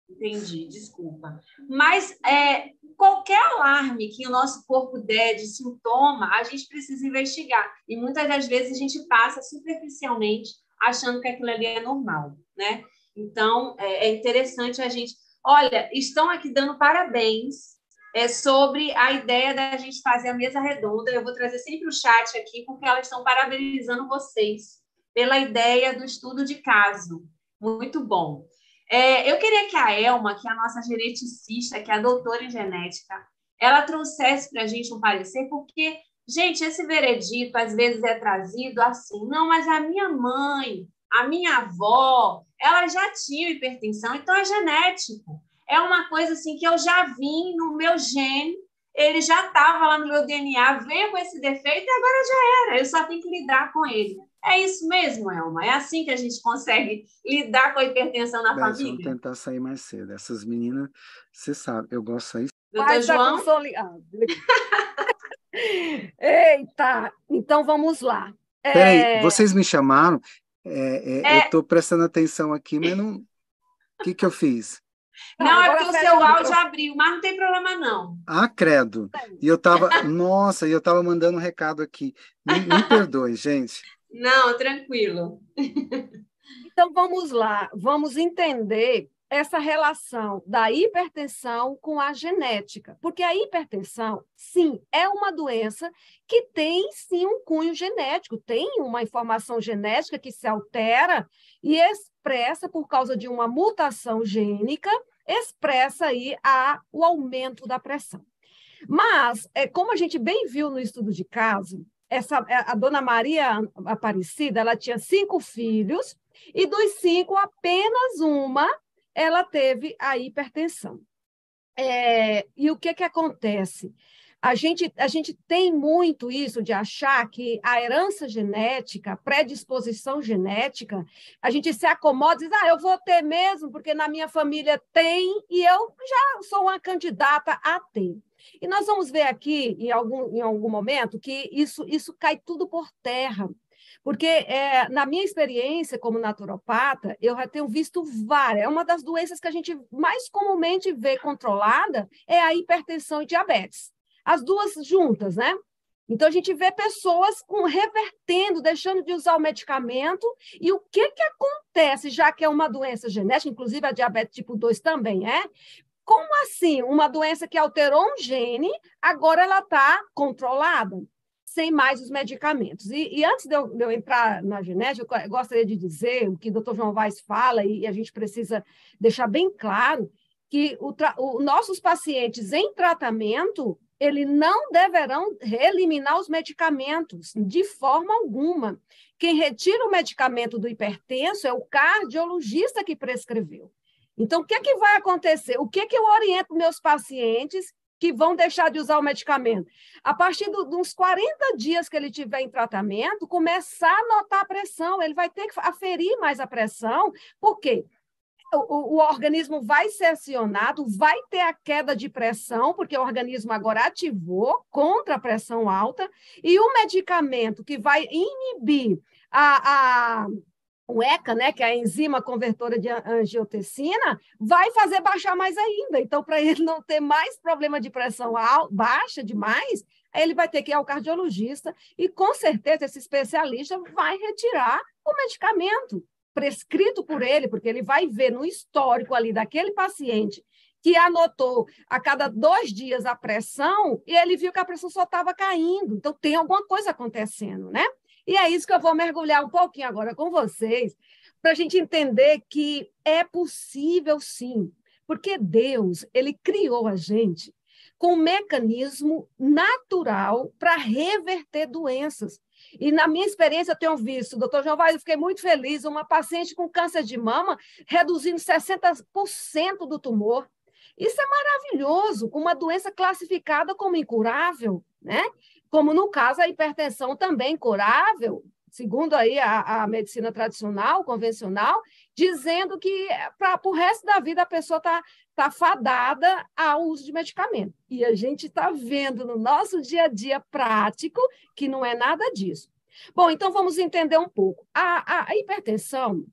Entendi, desculpa. Mas é, qualquer alarme que o nosso corpo der de sintoma, a gente precisa investigar. E muitas das vezes a gente passa superficialmente achando que aquilo ali é normal, né? Então, é, é interessante a gente... Olha, estão aqui dando parabéns é, sobre a ideia da gente fazer a mesa redonda. Eu vou trazer sempre o chat aqui, porque elas estão parabenizando vocês pela ideia do estudo de caso. Muito bom. É, eu queria que a Elma, que é a nossa geneticista, que é a doutora em genética, ela trouxesse para a gente um parecer, porque Gente, esse veredito às vezes é trazido assim, não, mas a minha mãe, a minha avó, ela já tinha hipertensão, então é genético. É uma coisa assim que eu já vim no meu gene, ele já estava lá no meu DNA, veio com esse defeito e agora já era, eu só tenho que lidar com ele. É isso mesmo, Elma? É assim que a gente consegue lidar com a hipertensão na Bem, família? Vamos tentar sair mais cedo. Essas meninas, você sabe, eu gosto de sair. Doutor João? Eita! Então vamos lá. É... Peraí, vocês me chamaram? É, é, é... Eu estou prestando atenção aqui, mas não. O que, que eu fiz? Não, é porque o seu áudio abriu, mas não tem problema, não. Ah, credo. E eu estava. Nossa, e eu estava mandando um recado aqui. Me, me perdoe, gente. Não, tranquilo. Então vamos lá, vamos entender essa relação da hipertensão com a genética, porque a hipertensão, sim, é uma doença que tem sim um cunho genético, tem uma informação genética que se altera e expressa por causa de uma mutação gênica, expressa aí a, o aumento da pressão. Mas, é, como a gente bem viu no estudo de caso, essa, a dona Maria Aparecida, ela tinha cinco filhos, e dos cinco, apenas uma ela teve a hipertensão. É, e o que, que acontece? A gente, a gente tem muito isso de achar que a herança genética, a predisposição genética, a gente se acomoda e diz, ah, eu vou ter mesmo, porque na minha família tem, e eu já sou uma candidata a ter. E nós vamos ver aqui, em algum, em algum momento, que isso, isso cai tudo por terra. Porque, é, na minha experiência como naturopata, eu já tenho visto várias. É uma das doenças que a gente mais comumente vê controlada é a hipertensão e diabetes. As duas juntas, né? Então, a gente vê pessoas com, revertendo, deixando de usar o medicamento. E o que, que acontece, já que é uma doença genética, inclusive a diabetes tipo 2 também é? Como assim? Uma doença que alterou um gene, agora ela está controlada, sem mais os medicamentos. E, e antes de eu, de eu, entrar na genética, eu gostaria de dizer o que o doutor João Vaz fala, e, e a gente precisa deixar bem claro que os nossos pacientes em tratamento, eles não deverão eliminar os medicamentos de forma alguma. Quem retira o medicamento do hipertenso é o cardiologista que prescreveu. Então, o que, é que vai acontecer? O que, é que eu oriento meus pacientes que vão deixar de usar o medicamento? A partir do, dos 40 dias que ele tiver em tratamento, começar a notar a pressão, ele vai ter que aferir mais a pressão, por quê? o, o, organismo vai ser acionado, vai ter a queda de pressão, porque o organismo agora ativou contra a pressão alta, e o medicamento que vai inibir a, a o ECA, né, que é a enzima convertora de angiotensina, vai fazer baixar mais ainda. Então, para ele não ter mais problema de pressão baixa demais, ele vai ter que ir ao cardiologista e, com certeza, esse especialista vai retirar o medicamento prescrito por ele, porque ele vai ver no histórico ali daquele paciente que anotou a cada dois dias a pressão e ele viu que a pressão só estava caindo. Então, tem alguma coisa acontecendo, né? E é isso que eu vou mergulhar um pouquinho agora com vocês, para a gente entender que é possível sim, porque Deus, ele criou a gente com um mecanismo natural para reverter doenças. E na minha experiência, eu tenho visto, doutor João Vaz, eu fiquei muito feliz, uma paciente com câncer de mama reduzindo 60% do tumor. Isso é maravilhoso, uma doença classificada como incurável, né? Como no caso a hipertensão também curável, segundo aí a, a medicina tradicional, convencional, dizendo que para o resto da vida a pessoa está tá fadada ao uso de medicamento. E a gente está vendo no nosso dia a dia prático que não é nada disso. Bom, então vamos entender um pouco. A, a, a hipertensão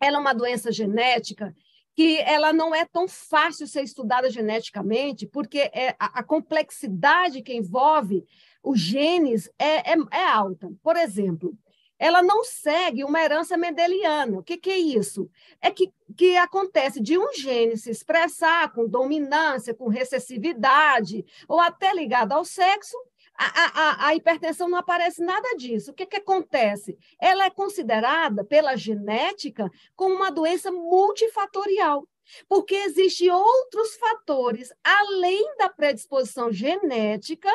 ela é uma doença genética que ela não é tão fácil ser estudada geneticamente, porque é, a, a complexidade que envolve os genes é, é, é alta. Por exemplo, ela não segue uma herança mendeliana. O que, que, é isso? É que, que acontece de um gene se expressar com dominância, com recessividade, ou até ligado ao sexo, a, a, a, hipertensão não aparece nada disso. O que, que acontece? Ela é considerada pela genética como uma doença multifatorial porque existem outros fatores, além da predisposição genética,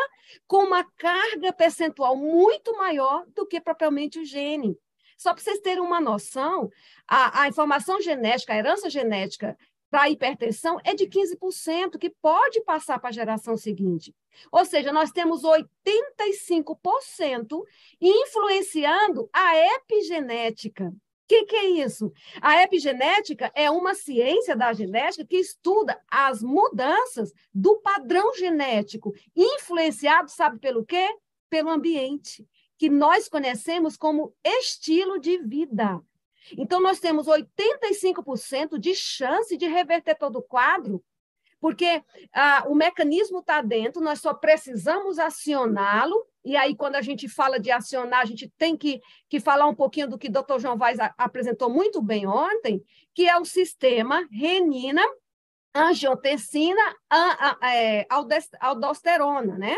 com uma carga percentual muito maior do que propriamente o gene. Só para vocês terem uma noção, a, a informação genética, a herança genética para a hipertensão é de 15%, que pode passar para a geração seguinte. Ou seja, nós temos 85% influenciando a epigenética que, que é isso? A epigenética é uma ciência da genética que estuda as mudanças do padrão genético, influenciado, sabe pelo quê? Pelo ambiente, que nós conhecemos como estilo de vida. Então, nós temos 85% de chance de reverter todo o quadro porque ah, o mecanismo está dentro, nós só precisamos acioná-lo, e aí, quando a gente fala de acionar, a gente tem que, que falar um pouquinho do que o doutor João Vaz apresentou muito bem ontem, que é o sistema renina, angiotensina, a, a, é, aldosterona, né?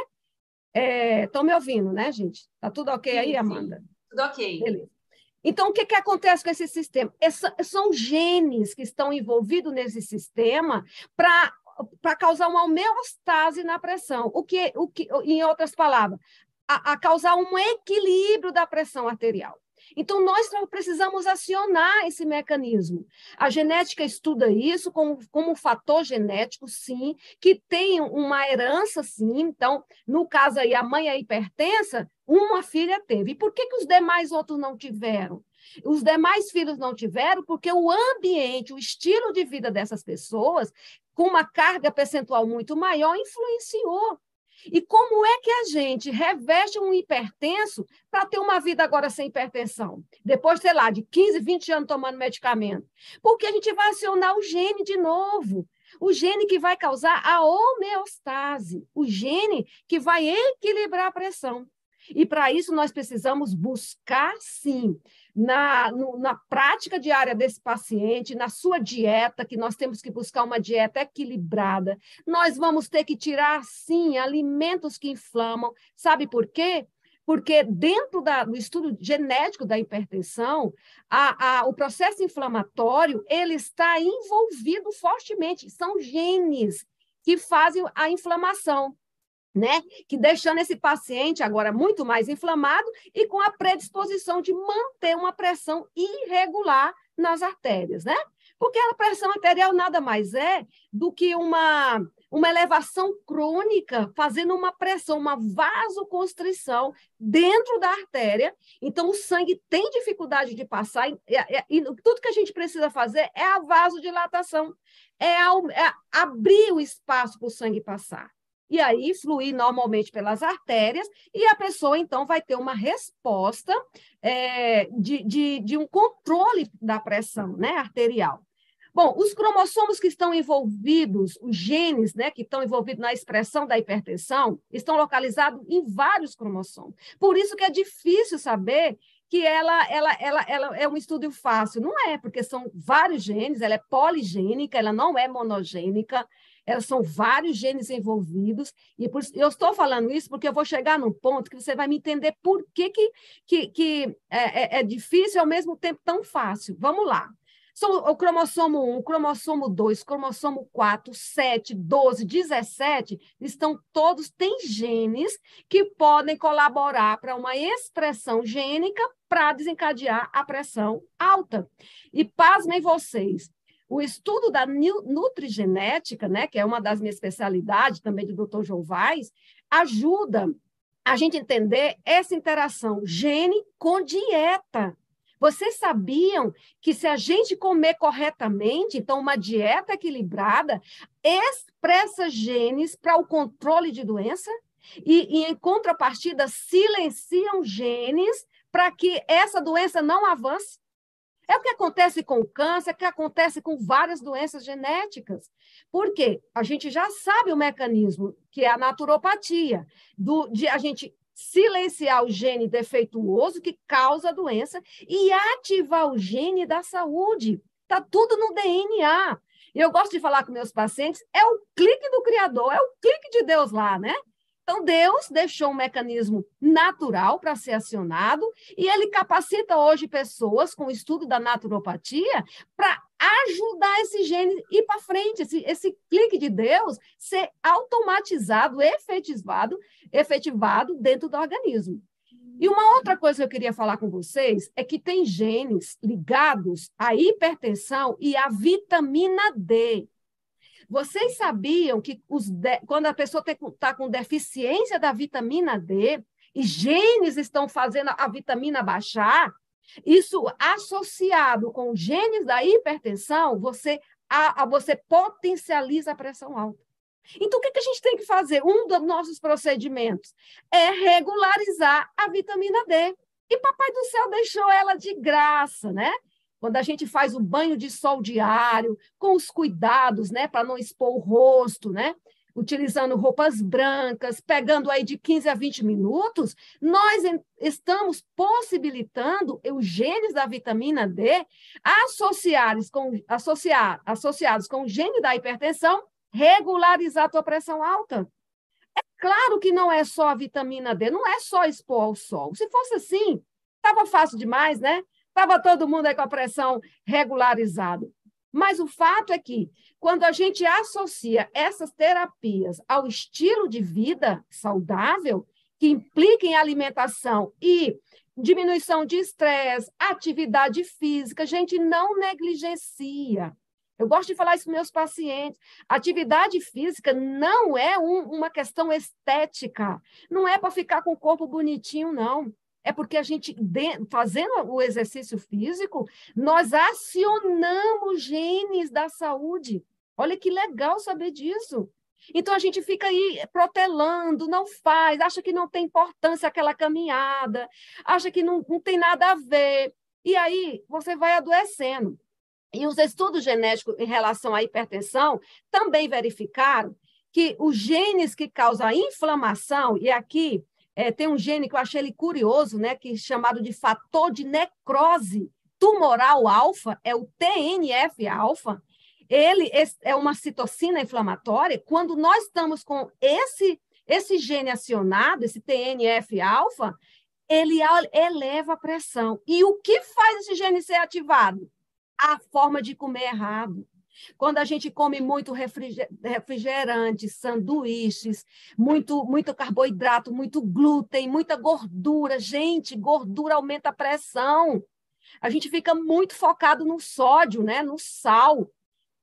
Estão é, me ouvindo, né, gente? Tá tudo ok aí, Amanda? Sim, tudo ok. Beleza. Então, o que, que acontece com esse sistema? Essa, são genes que estão envolvidos nesse sistema para para causar uma homeostase na pressão. O que, o que, em outras palavras, a, a causar um equilíbrio da pressão arterial. Então, nós precisamos acionar esse mecanismo. A genética estuda isso como, como fator genético, sim, que tem uma herança, sim. Então, no caso aí, a mãe é hipertensa, uma filha teve. E por que, que os demais outros não tiveram? Os demais filhos não tiveram porque o ambiente, o estilo de vida dessas pessoas, com uma carga percentual muito maior, influenciou. E como é que a gente reveste um hipertenso para ter uma vida agora sem hipertensão? Depois, sei lá, de 15, 20 anos tomando medicamento. Porque a gente vai acionar o gene de novo. O gene que vai causar a homeostase. O gene que vai equilibrar a pressão. E para isso nós precisamos buscar, sim, na, no, na prática diária desse paciente, na sua dieta, que nós temos que buscar uma dieta equilibrada. Nós vamos ter que tirar, sim, alimentos que inflamam. Sabe por quê? porque dentro da, do estudo genético da hipertensão, a, a, o processo inflamatório ele está envolvido fortemente. São genes que fazem a inflamação né? Que deixando esse paciente agora muito mais inflamado e com a predisposição de manter uma pressão irregular nas artérias, né? Porque a pressão arterial nada mais é do que uma, uma elevação crônica, fazendo uma pressão, uma vasoconstrição dentro da artéria. Então, o sangue tem dificuldade de passar, e, e, e tudo que a gente precisa fazer é a vasodilatação, é, ao, é abrir o espaço para o sangue passar e aí fluir normalmente pelas artérias, e a pessoa, então, vai ter uma resposta é, de, de, de um controle da pressão né, arterial. Bom, os cromossomos que estão envolvidos, os genes né, que estão envolvidos na expressão da hipertensão, estão localizados em vários cromossomos. Por isso que é difícil saber que ela, ela, ela, ela é um estudo fácil. Não é, porque são vários genes, ela é poligênica, ela não é monogênica, são vários genes envolvidos, e por, eu estou falando isso porque eu vou chegar num ponto que você vai me entender por que, que, que, que é, é, é difícil e ao mesmo tempo tão fácil. Vamos lá. São o cromossomo 1, o cromossomo 2, cromossomo 4, 7, 12, 17, estão todos, têm genes que podem colaborar para uma expressão gênica para desencadear a pressão alta. E pasmem vocês, o estudo da nutrigenética, né, que é uma das minhas especialidades também do Dr. João Vaz, ajuda a gente entender essa interação gene com dieta. Vocês sabiam que se a gente comer corretamente, então uma dieta equilibrada, expressa genes para o controle de doença? E, e, em contrapartida, silenciam genes para que essa doença não avance? É o que acontece com o câncer, é o que acontece com várias doenças genéticas. Por quê? A gente já sabe o mecanismo, que é a naturopatia, do, de a gente silenciar o gene defeituoso que causa a doença e ativar o gene da saúde. Está tudo no DNA. Eu gosto de falar com meus pacientes, é o clique do Criador, é o clique de Deus lá, né? Então, Deus deixou um mecanismo natural para ser acionado e ele capacita hoje pessoas com o estudo da naturopatia para ajudar esse gene ir para frente, esse, esse clique de Deus ser automatizado, efetivado, efetivado dentro do organismo. E uma outra coisa que eu queria falar com vocês é que tem genes ligados à hipertensão e à vitamina D. Vocês sabiam que os de... quando a pessoa está com deficiência da vitamina D e genes estão fazendo a vitamina baixar, isso associado com genes da hipertensão, você, a, a você potencializa a pressão alta. Então, o que, que a gente tem que fazer? Um dos nossos procedimentos é regularizar a vitamina D. E Papai do Céu deixou ela de graça, né? Quando a gente faz o banho de sol diário, com os cuidados, né, para não expor o rosto, né? Utilizando roupas brancas, pegando aí de 15 a 20 minutos, nós estamos possibilitando os genes da vitamina D associados com, associar, associados com o gene da hipertensão, regularizar a tua pressão alta. É claro que não é só a vitamina D, não é só expor ao sol. Se fosse assim, estava fácil demais, né? Estava todo mundo aí com a pressão regularizada. Mas o fato é que, quando a gente associa essas terapias ao estilo de vida saudável, que implica em alimentação e diminuição de estresse, atividade física, a gente não negligencia. Eu gosto de falar isso para meus pacientes. Atividade física não é um, uma questão estética, não é para ficar com o corpo bonitinho, não. É porque a gente, fazendo o exercício físico, nós acionamos genes da saúde. Olha que legal saber disso. Então a gente fica aí protelando, não faz, acha que não tem importância aquela caminhada, acha que não, não tem nada a ver. E aí você vai adoecendo. E os estudos genéticos em relação à hipertensão também verificaram que os genes que causam a inflamação, e aqui é, tem um gene que eu achei ele curioso, né, que é chamado de fator de necrose tumoral alfa, é o TNF-alfa. Ele é uma citocina inflamatória. Quando nós estamos com esse esse gene acionado, esse TNF-alfa, ele eleva a pressão. E o que faz esse gene ser ativado? A forma de comer errado. Quando a gente come muito refrigerante, sanduíches, muito, muito carboidrato, muito glúten, muita gordura, gente, gordura aumenta a pressão. A gente fica muito focado no sódio, né, no sal.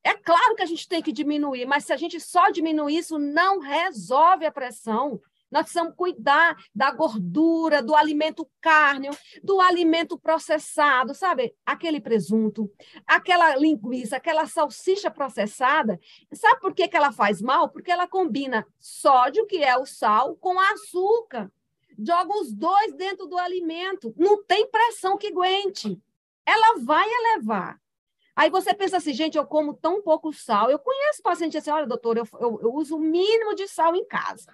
É claro que a gente tem que diminuir, mas se a gente só diminuir isso, não resolve a pressão. Nós precisamos cuidar da gordura, do alimento carne, do alimento processado, sabe? Aquele presunto, aquela linguiça, aquela salsicha processada. Sabe por que, que ela faz mal? Porque ela combina sódio, que é o sal, com açúcar. Joga os dois dentro do alimento. Não tem pressão que aguente. Ela vai elevar. Aí você pensa assim, gente, eu como tão pouco sal. Eu conheço paciente assim, olha, doutor, eu, eu, eu uso o mínimo de sal em casa.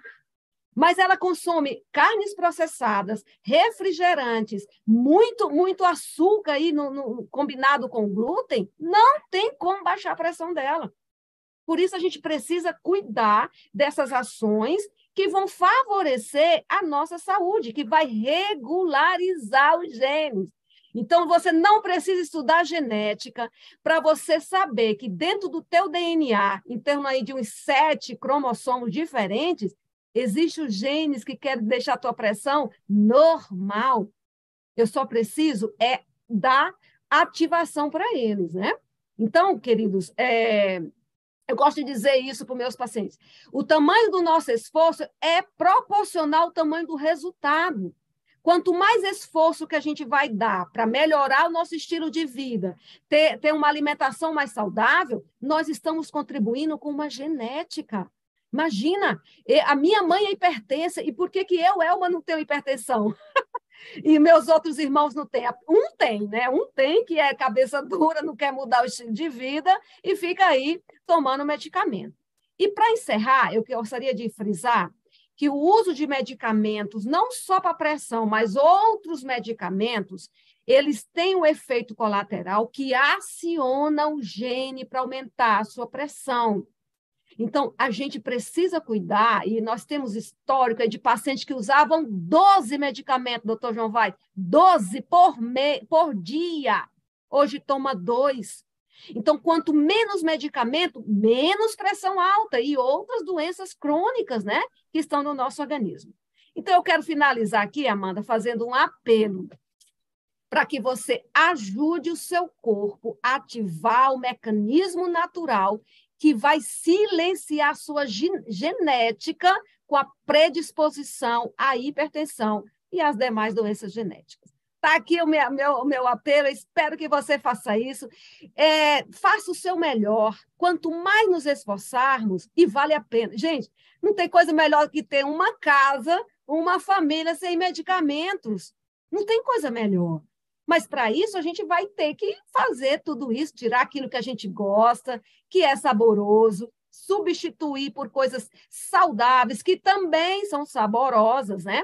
Mas ela consome carnes processadas, refrigerantes, muito, muito açúcar aí no, no, combinado com glúten, não tem como baixar a pressão dela. Por isso a gente precisa cuidar dessas ações que vão favorecer a nossa saúde, que vai regularizar os genes. Então, você não precisa estudar genética para você saber que dentro do teu DNA, em termos aí de uns sete cromossomos diferentes, existem os genes que querem deixar a tua pressão normal. Eu só preciso é dar ativação para eles, né? Então, queridos, é, eu gosto de dizer isso para meus pacientes. O tamanho do nosso esforço é proporcional ao tamanho do resultado. Quanto mais esforço que a gente vai dar para melhorar o nosso estilo de vida, ter, ter uma alimentação mais saudável, nós estamos contribuindo com uma genética. Imagina, a minha mãe é hipertensa, e por que, que eu, Elma, não tenho hipertensão? e meus outros irmãos não têm. Um tem, né? Um tem que é cabeça dura, não quer mudar o estilo de vida e fica aí tomando medicamento. E para encerrar, eu gostaria de frisar que o uso de medicamentos, não só para pressão, mas outros medicamentos, eles têm um efeito colateral que aciona o gene para aumentar a sua pressão. Então, a gente precisa cuidar, e nós temos histórico de pacientes que usavam 12 medicamentos, doutor João Vai, 12 por, me, por dia. Hoje toma dois. Então, quanto menos medicamento, menos pressão alta e outras doenças crônicas, né, que estão no nosso organismo. Então, eu quero finalizar aqui, Amanda, fazendo um apelo para que você ajude o seu corpo a ativar o mecanismo natural que vai silenciar sua genética com a predisposição à hipertensão e às demais doenças genéticas. Está aqui o meu, meu, meu apelo, espero que você faça isso. É, faça o seu melhor. Quanto mais nos esforçarmos, e vale a pena. Gente, não tem coisa melhor que ter uma casa, uma família sem medicamentos. Não tem coisa melhor. Mas para isso a gente vai ter que fazer tudo isso, tirar aquilo que a gente gosta, que é saboroso, substituir por coisas saudáveis, que também são saborosas, né?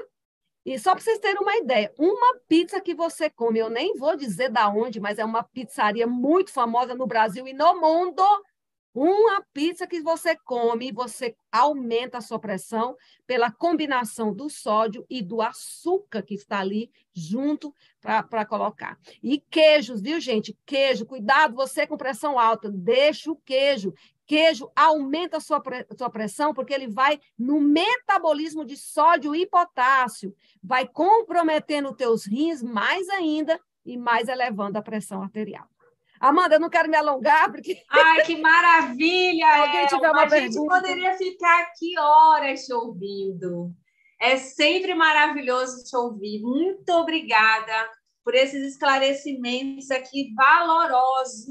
E só para vocês terem uma ideia, uma pizza que você come, eu nem vou dizer da onde, mas é uma pizzaria muito famosa no Brasil e no mundo. Uma pizza que você come, você aumenta a sua pressão pela combinação do sódio e do açúcar que está ali junto para colocar. E queijos, viu, gente? Queijo, cuidado, você com pressão alta, deixa o queijo queijo aumenta a sua, sua pressão, porque ele vai no metabolismo de sódio e potássio, vai comprometendo os teus rins mais ainda e mais elevando a pressão arterial. Amanda, eu não quero me alongar, porque. Ai, que maravilha! Alguém tiver uma a pergunta. gente poderia ficar aqui horas te ouvindo. É sempre maravilhoso te ouvir. Muito obrigada por esses esclarecimentos aqui valorosos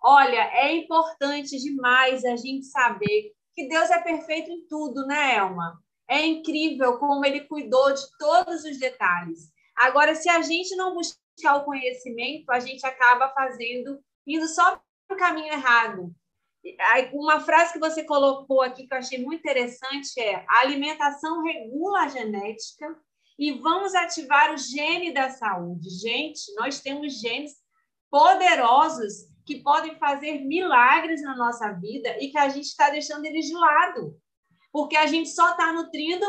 Olha, é importante demais a gente saber que Deus é perfeito em tudo, né, Elma? É incrível como ele cuidou de todos os detalhes. Agora, se a gente não buscar o conhecimento, a gente acaba fazendo, indo só para o caminho errado. uma frase que você colocou aqui que eu achei muito interessante é: a alimentação regula a genética e vamos ativar o gene da saúde. Gente, nós temos genes poderosos que podem fazer milagres na nossa vida e que a gente está deixando eles de lado, porque a gente só está nutrindo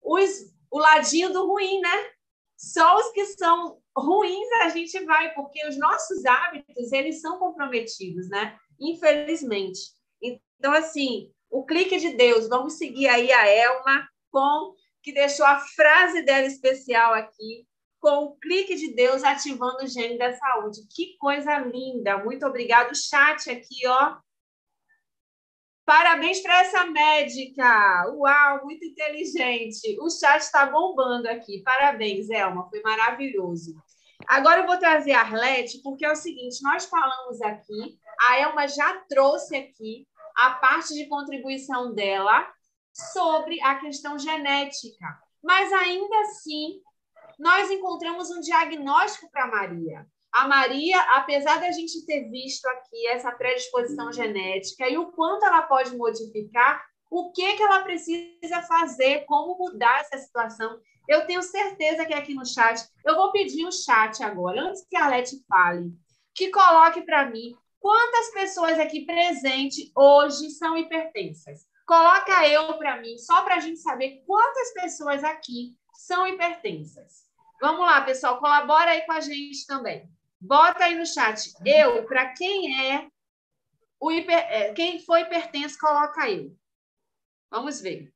os, o ladinho do ruim, né? Só os que são ruins a gente vai, porque os nossos hábitos eles são comprometidos, né? Infelizmente. Então assim, o clique de Deus, vamos seguir aí a Elma com que deixou a frase dela especial aqui, com o clique de Deus ativando o gene da saúde. Que coisa linda! Muito obrigado. Chat aqui, ó. Parabéns para essa médica! Uau, muito inteligente! O chat está bombando aqui. Parabéns, Elma, foi maravilhoso. Agora eu vou trazer a Arlete, porque é o seguinte: nós falamos aqui, a Elma já trouxe aqui a parte de contribuição dela sobre a questão genética. Mas ainda assim, nós encontramos um diagnóstico para Maria. A Maria, apesar da gente ter visto aqui essa predisposição genética e o quanto ela pode modificar, o que, que ela precisa fazer, como mudar essa situação. Eu tenho certeza que aqui no chat, eu vou pedir o chat agora, antes que a Arlete fale, que coloque para mim quantas pessoas aqui presentes hoje são hipertensas. Coloca eu para mim, só para a gente saber quantas pessoas aqui são hipertensas. Vamos lá, pessoal, colabora aí com a gente também. Bota aí no chat. Eu, para quem é o hiper, é, quem foi hipertenso, coloca eu. Vamos ver.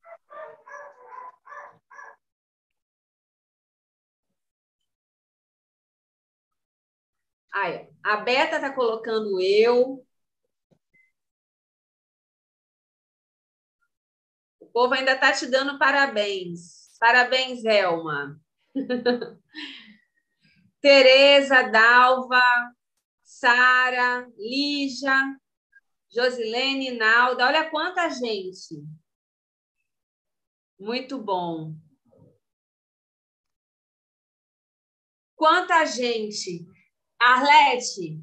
Aí, a Beta está colocando eu. O povo ainda está te dando parabéns. Parabéns, Elma. Tereza, Dalva, Sara, Lígia, Josilene, Nalda. Olha quanta gente. Muito bom. Quanta gente. Arlete.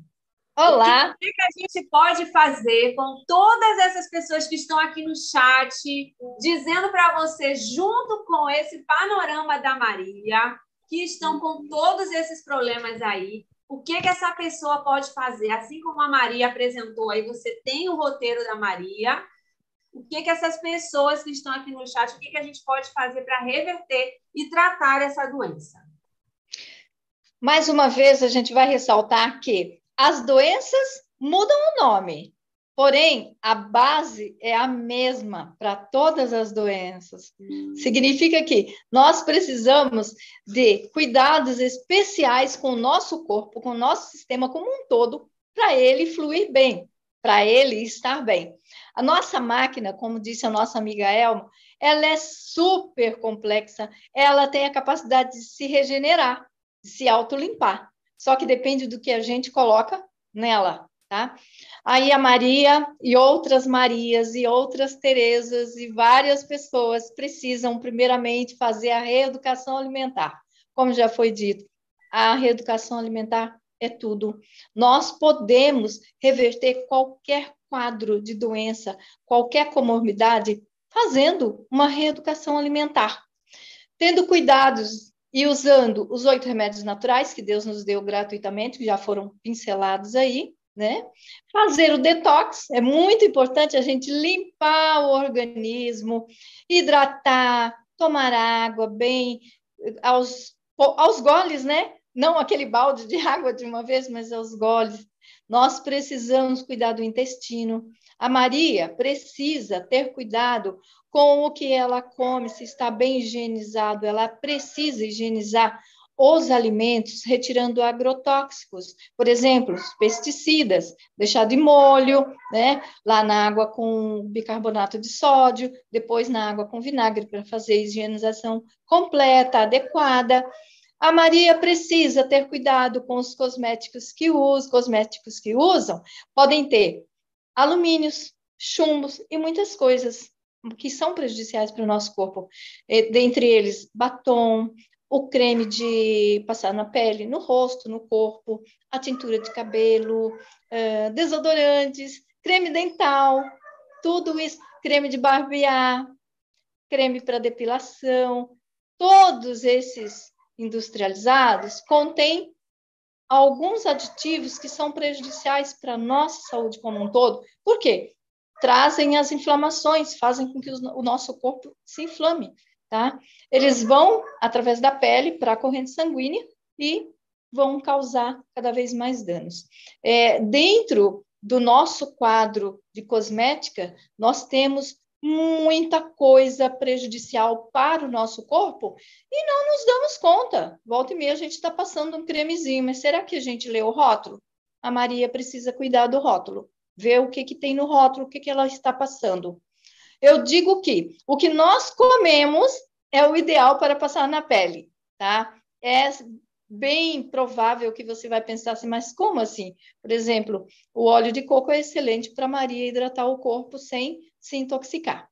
Olá. O que, que a gente pode fazer com todas essas pessoas que estão aqui no chat, dizendo para você, junto com esse panorama da Maria, que estão com todos esses problemas aí, o que, que essa pessoa pode fazer? Assim como a Maria apresentou aí, você tem o roteiro da Maria. O que, que essas pessoas que estão aqui no chat, o que, que a gente pode fazer para reverter e tratar essa doença? Mais uma vez, a gente vai ressaltar que as doenças mudam o nome, porém, a base é a mesma para todas as doenças. Significa que nós precisamos de cuidados especiais com o nosso corpo, com o nosso sistema como um todo, para ele fluir bem, para ele estar bem. A nossa máquina, como disse a nossa amiga Elma, ela é super complexa, ela tem a capacidade de se regenerar, de se autolimpar só que depende do que a gente coloca nela, tá? Aí a Maria e outras Marias e outras Terezas e várias pessoas precisam primeiramente fazer a reeducação alimentar. Como já foi dito, a reeducação alimentar é tudo. Nós podemos reverter qualquer quadro de doença, qualquer comorbidade, fazendo uma reeducação alimentar. Tendo cuidados e usando os oito remédios naturais que Deus nos deu gratuitamente, que já foram pincelados aí, né? Fazer o detox, é muito importante a gente limpar o organismo, hidratar, tomar água bem aos, aos goles, né? Não aquele balde de água de uma vez, mas aos goles. Nós precisamos cuidar do intestino. A Maria precisa ter cuidado com o que ela come, se está bem higienizado, ela precisa higienizar os alimentos, retirando agrotóxicos, por exemplo, pesticidas, deixar de molho, né, lá na água com bicarbonato de sódio, depois na água com vinagre para fazer a higienização completa, adequada. A Maria precisa ter cuidado com os cosméticos que usa, cosméticos que usam podem ter alumínios, chumbos e muitas coisas que são prejudiciais para o nosso corpo. Dentre eles, batom, o creme de passar na pele, no rosto, no corpo, a tintura de cabelo, uh, desodorantes, creme dental, tudo isso, creme de barbear, creme para depilação, todos esses industrializados contêm alguns aditivos que são prejudiciais para a nossa saúde como um todo. Por quê? Trazem as inflamações, fazem com que o nosso corpo se inflame, tá? Eles vão através da pele para a corrente sanguínea e vão causar cada vez mais danos. É, dentro do nosso quadro de cosmética, nós temos muita coisa prejudicial para o nosso corpo e não nos damos conta. Volta e meia a gente está passando um cremezinho, mas será que a gente lê o rótulo? A Maria precisa cuidar do rótulo, ver o que, que tem no rótulo, o que, que ela está passando. Eu digo que o que nós comemos é o ideal para passar na pele, tá? É bem provável que você vai pensar assim, mas como assim? Por exemplo, o óleo de coco é excelente para Maria hidratar o corpo sem se intoxicar.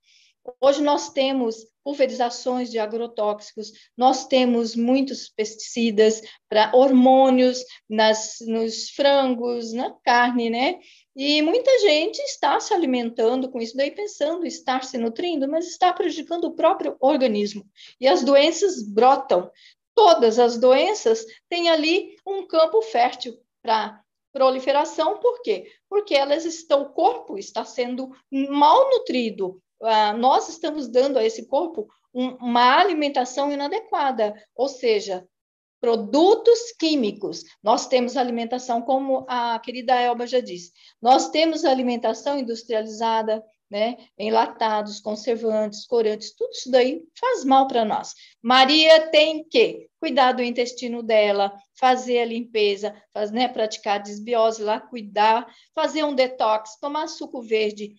Hoje nós temos pulverizações de agrotóxicos, nós temos muitos pesticidas para hormônios nas, nos frangos, na carne, né? E muita gente está se alimentando com isso daí, pensando estar se nutrindo, mas está prejudicando o próprio organismo. E as doenças brotam todas as doenças têm ali um campo fértil para proliferação, por quê? Porque elas estão, o corpo está sendo mal nutrido, uh, nós estamos dando a esse corpo um, uma alimentação inadequada, ou seja, produtos químicos. Nós temos alimentação, como a querida Elba já disse, nós temos alimentação industrializada, né? Enlatados, conservantes, corantes, tudo isso daí faz mal para nós. Maria tem que cuidar do intestino dela, fazer a limpeza, faz, né, praticar desbiose lá, cuidar, fazer um detox, tomar suco verde,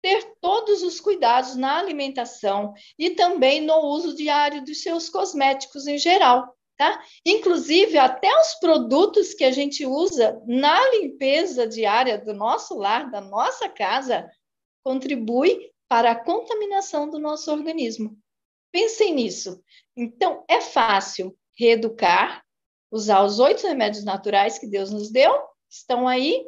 ter todos os cuidados na alimentação e também no uso diário dos seus cosméticos em geral. Tá? Inclusive, até os produtos que a gente usa na limpeza diária do nosso lar, da nossa casa, contribui para a contaminação do nosso organismo. Pensem nisso. Então, é fácil reeducar, usar os oito remédios naturais que Deus nos deu, estão aí,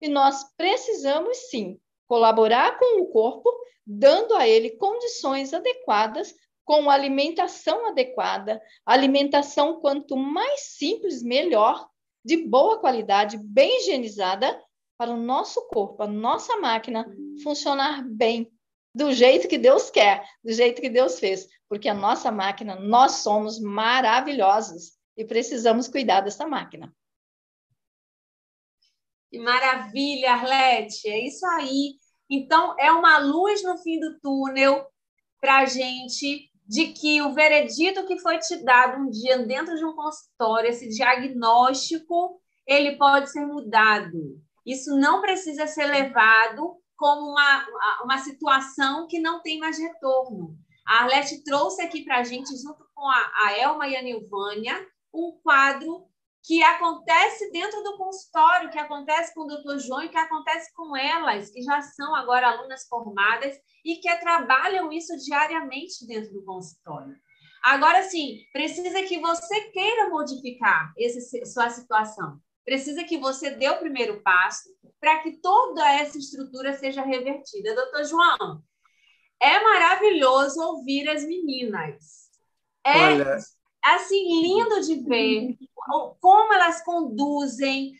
e nós precisamos sim colaborar com o corpo, dando a ele condições adequadas, com alimentação adequada. Alimentação, quanto mais simples, melhor, de boa qualidade, bem higienizada, para o nosso corpo, a nossa máquina funcionar bem, do jeito que Deus quer, do jeito que Deus fez, porque a nossa máquina, nós somos maravilhosos e precisamos cuidar dessa máquina. Que maravilha, Arlete, é isso aí. Então, é uma luz no fim do túnel para a gente de que o veredito que foi te dado um dia dentro de um consultório, esse diagnóstico, ele pode ser mudado. Isso não precisa ser levado como uma, uma situação que não tem mais retorno. A Arlete trouxe aqui para a gente, junto com a, a Elma e a Nilvânia, um quadro que acontece dentro do consultório, que acontece com o doutor João e que acontece com elas, que já são agora alunas formadas e que trabalham isso diariamente dentro do consultório. Agora, sim, precisa que você queira modificar esse, sua situação precisa que você dê o primeiro passo para que toda essa estrutura seja revertida. Doutor João, é maravilhoso ouvir as meninas. É Olha... assim lindo de ver como elas conduzem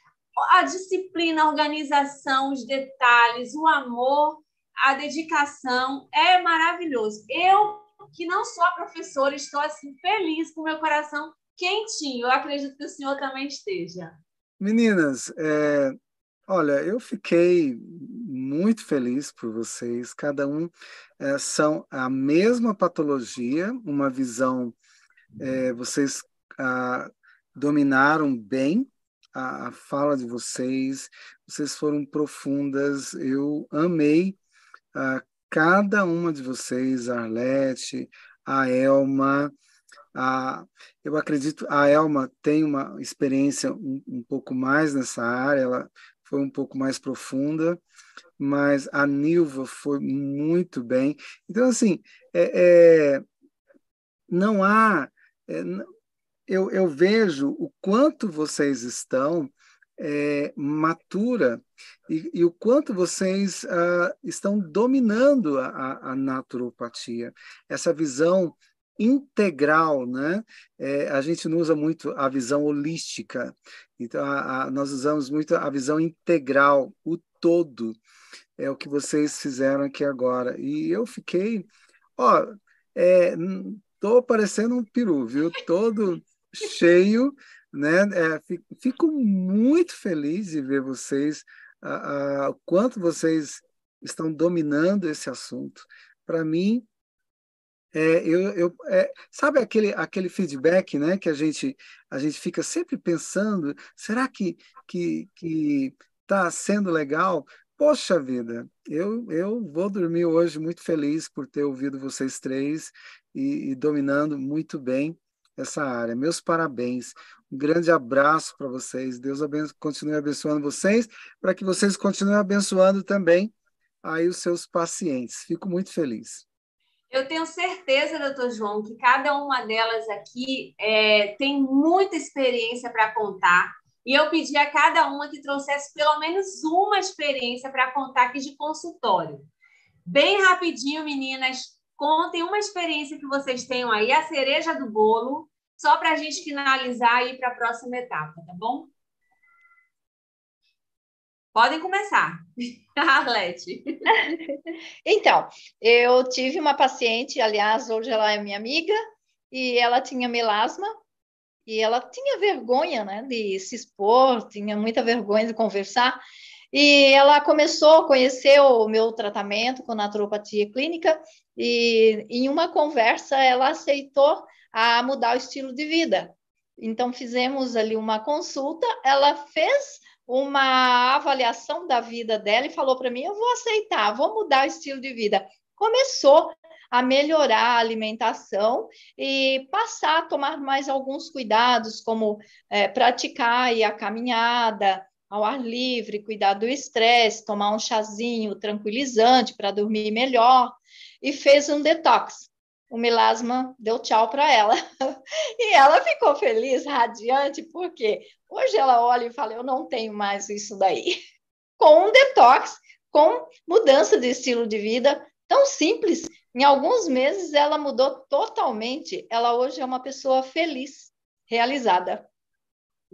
a disciplina, a organização, os detalhes, o amor, a dedicação. É maravilhoso. Eu, que não sou a professora, estou assim feliz com meu coração quentinho. Eu acredito que o senhor também esteja. Meninas, é, olha, eu fiquei muito feliz por vocês. Cada um é, são a mesma patologia, uma visão. É, vocês ah, dominaram bem a, a, fala de vocês. Vocês foram profundas. Eu amei ah, cada uma de vocês, a Arlete, a Elma. A, eu acredito a Elma tem uma experiência um, um pouco mais nessa área, ela foi um pouco mais profunda, mas a Nilva foi muito bem. Então, assim, é, é, não há. É, eu, eu vejo o quanto vocês estão é, matura e, e, o quanto vocês uh, estão dominando a, a, naturopatia, essa visão integral, né? É, a gente não usa muito a visão holística, então a, a, nós usamos muito a visão integral, o todo, é o que vocês fizeram aqui agora. E eu fiquei, ó, é, tô parecendo um peru, viu? Todo cheio né? É, fico muito feliz de ver vocês, o quanto vocês estão dominando esse assunto. Para mim, é, eu, eu é, sabe aquele, aquele feedback né, que a gente, a gente fica sempre pensando, será que que está sendo legal? Poxa vida, eu, eu vou dormir hoje muito feliz por ter ouvido vocês três e, e dominando muito bem essa área. Meus parabéns. Um grande abraço para vocês. Deus abençoe, continue abençoando vocês, para que vocês continuem abençoando também aí os seus pacientes. Fico muito feliz. Eu tenho certeza, doutor João, que cada uma delas aqui é, tem muita experiência para contar. E eu pedi a cada uma que trouxesse pelo menos uma experiência para contar aqui de consultório. Bem rapidinho, meninas, contem uma experiência que vocês tenham aí, a cereja do bolo, só para a gente finalizar e ir para a próxima etapa, tá bom? Podem começar. Arlete. então, eu tive uma paciente, aliás, hoje ela é minha amiga, e ela tinha melasma, e ela tinha vergonha né, de se expor, tinha muita vergonha de conversar, e ela começou a conhecer o meu tratamento com naturopatia clínica, e em uma conversa ela aceitou a mudar o estilo de vida. Então, fizemos ali uma consulta, ela fez uma avaliação da vida dela e falou para mim: eu vou aceitar, vou mudar o estilo de vida. Começou a melhorar a alimentação e passar a tomar mais alguns cuidados, como é, praticar a caminhada ao ar livre, cuidar do estresse, tomar um chazinho tranquilizante para dormir melhor, e fez um detox o melasma deu tchau para ela. e ela ficou feliz, radiante, porque hoje ela olha e fala: Eu não tenho mais isso daí. Com um detox, com mudança de estilo de vida tão simples. Em alguns meses ela mudou totalmente. Ela hoje é uma pessoa feliz, realizada.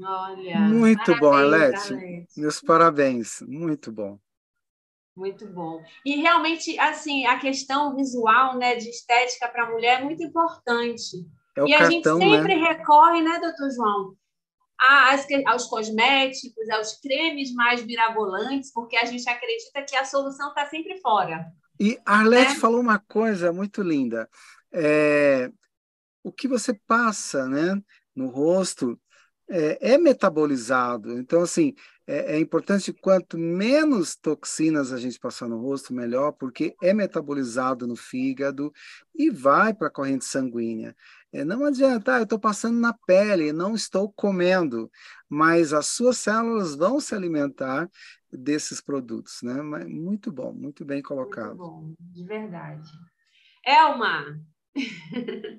Olha. Muito bom, Alete. Meus parabéns. Muito bom. Muito bom. E realmente, assim, a questão visual, né, de estética para a mulher é muito importante. É e a cartão, gente sempre né? recorre, né, doutor João, às, aos cosméticos, aos cremes mais mirabolantes, porque a gente acredita que a solução está sempre fora. E Arlete né? falou uma coisa muito linda. É, o que você passa né, no rosto é, é metabolizado. Então, assim, é, é, importante quanto menos toxinas a gente passar no rosto, melhor, porque é metabolizado no fígado e vai para a corrente sanguínea. É, não adianta, ah, eu estou passando na pele, não estou comendo, mas as suas células vão se alimentar desses produtos, né? Muito bom, muito bem colocado. Muito bom, de verdade. Elma,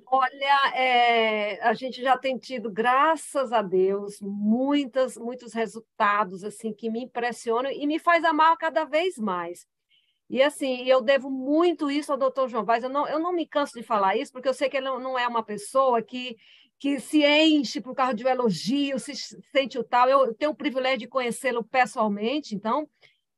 Olha, é, a gente já tem tido, graças a Deus, muitas, muitos resultados assim que me impressionam e me faz amar cada vez mais. E assim, eu devo muito isso ao doutor João Vaz. Eu não, eu não me canso de falar isso, porque eu sei que ele não é uma pessoa que, que se enche por causa de um elogio, se sente o tal. Eu tenho o privilégio de conhecê-lo pessoalmente, então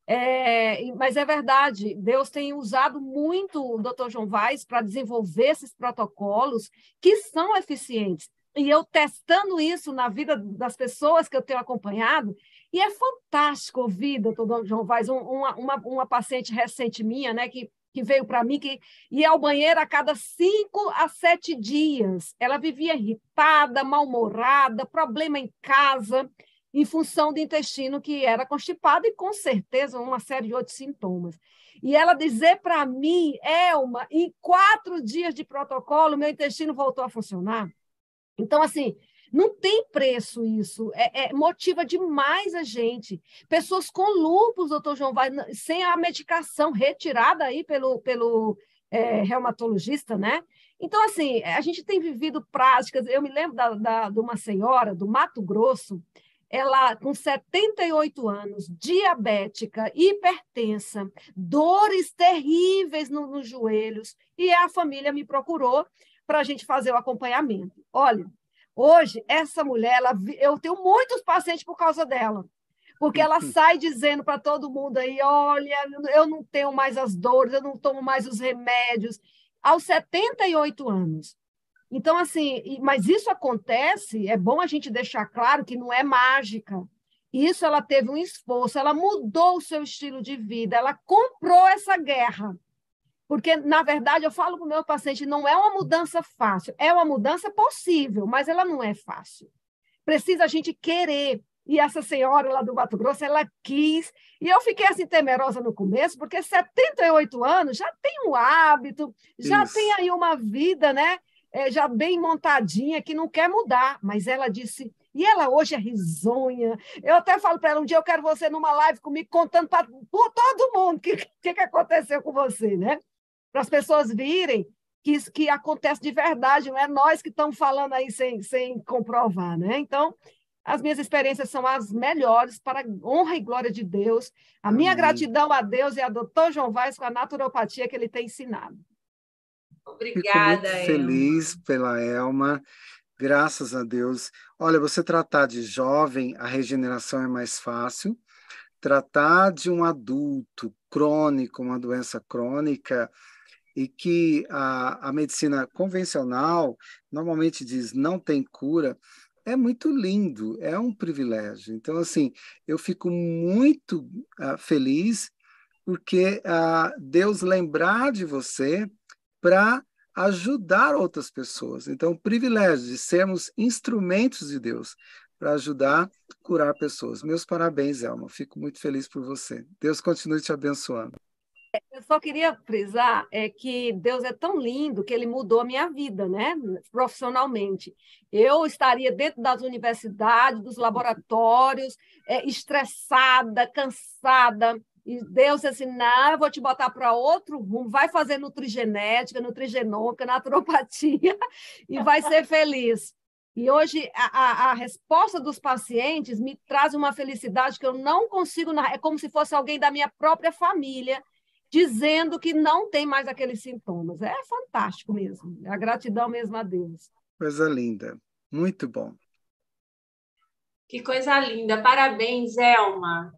é, mas é verdade, Deus tem usado muito o Dr. João Vaz para desenvolver esses protocolos que são eficientes. E eu testando isso na vida das pessoas que eu tenho acompanhado, e é fantástico ouvir, doutor João Vaz, uma, uma, uma paciente recente minha, né, que, que veio para mim, que ia ao banheiro a cada cinco a sete dias. Ela vivia irritada, mal-humorada, problema em casa em função do intestino que era constipado e, com certeza, uma série de outros sintomas. E ela dizer para mim, Elma, em quatro dias de protocolo, meu intestino voltou a funcionar. Então, assim, não tem preço isso, é, é, motiva demais a gente. Pessoas com lúpus, doutor João, vai, sem a medicação retirada aí pelo, pelo é, reumatologista, né? Então, assim, a gente tem vivido práticas. Eu me lembro da, da, de uma senhora do Mato Grosso, ela com 78 anos, diabética, hipertensa, dores terríveis no, nos joelhos, e a família me procurou para a gente fazer o acompanhamento. Olha, hoje, essa mulher, ela, eu tenho muitos pacientes por causa dela, porque ela sai dizendo para todo mundo aí: olha, eu não tenho mais as dores, eu não tomo mais os remédios, aos 78 anos. Então, assim, mas isso acontece, é bom a gente deixar claro que não é mágica. Isso ela teve um esforço, ela mudou o seu estilo de vida, ela comprou essa guerra. Porque, na verdade, eu falo para o meu paciente, não é uma mudança fácil, é uma mudança possível, mas ela não é fácil. Precisa a gente querer. E essa senhora lá do Mato Grosso, ela quis. E eu fiquei assim temerosa no começo, porque 78 anos já tem um hábito, já Isso. tem aí uma vida, né? É, já bem montadinha, que não quer mudar. Mas ela disse, e ela hoje é risonha. Eu até falo para ela, um dia eu quero você numa live comigo, contando para todo mundo o que, que, que aconteceu com você, né? para as pessoas virem que isso que acontece de verdade, não é nós que estamos falando aí sem, sem comprovar, né? Então, as minhas experiências são as melhores para a honra e glória de Deus. A minha Amém. gratidão a Deus e a doutor João Vaz com a naturopatia que ele tem ensinado. Obrigada, Fico muito feliz pela Elma. Graças a Deus. Olha, você tratar de jovem, a regeneração é mais fácil. Tratar de um adulto crônico, uma doença crônica, e que a, a medicina convencional normalmente diz não tem cura, é muito lindo, é um privilégio. Então, assim, eu fico muito uh, feliz porque uh, Deus lembrar de você para ajudar outras pessoas. Então, o privilégio de sermos instrumentos de Deus para ajudar a curar pessoas. Meus parabéns, Elma. Fico muito feliz por você. Deus continue te abençoando. Eu só queria frisar é que Deus é tão lindo que ele mudou a minha vida, né? Profissionalmente. Eu estaria dentro das universidades, dos laboratórios, é, estressada, cansada. E Deus disse assim: não, eu vou te botar para outro rumo, vai fazer nutrigenética, nutrigenômica, naturopatia e vai ser feliz. E hoje a, a, a, resposta dos pacientes me traz uma felicidade que eu não consigo. É como se fosse alguém da minha própria família dizendo que não tem mais aqueles sintomas. É fantástico mesmo. É a gratidão mesmo a Deus. Coisa linda. Muito bom. Que coisa linda. Parabéns, Elma.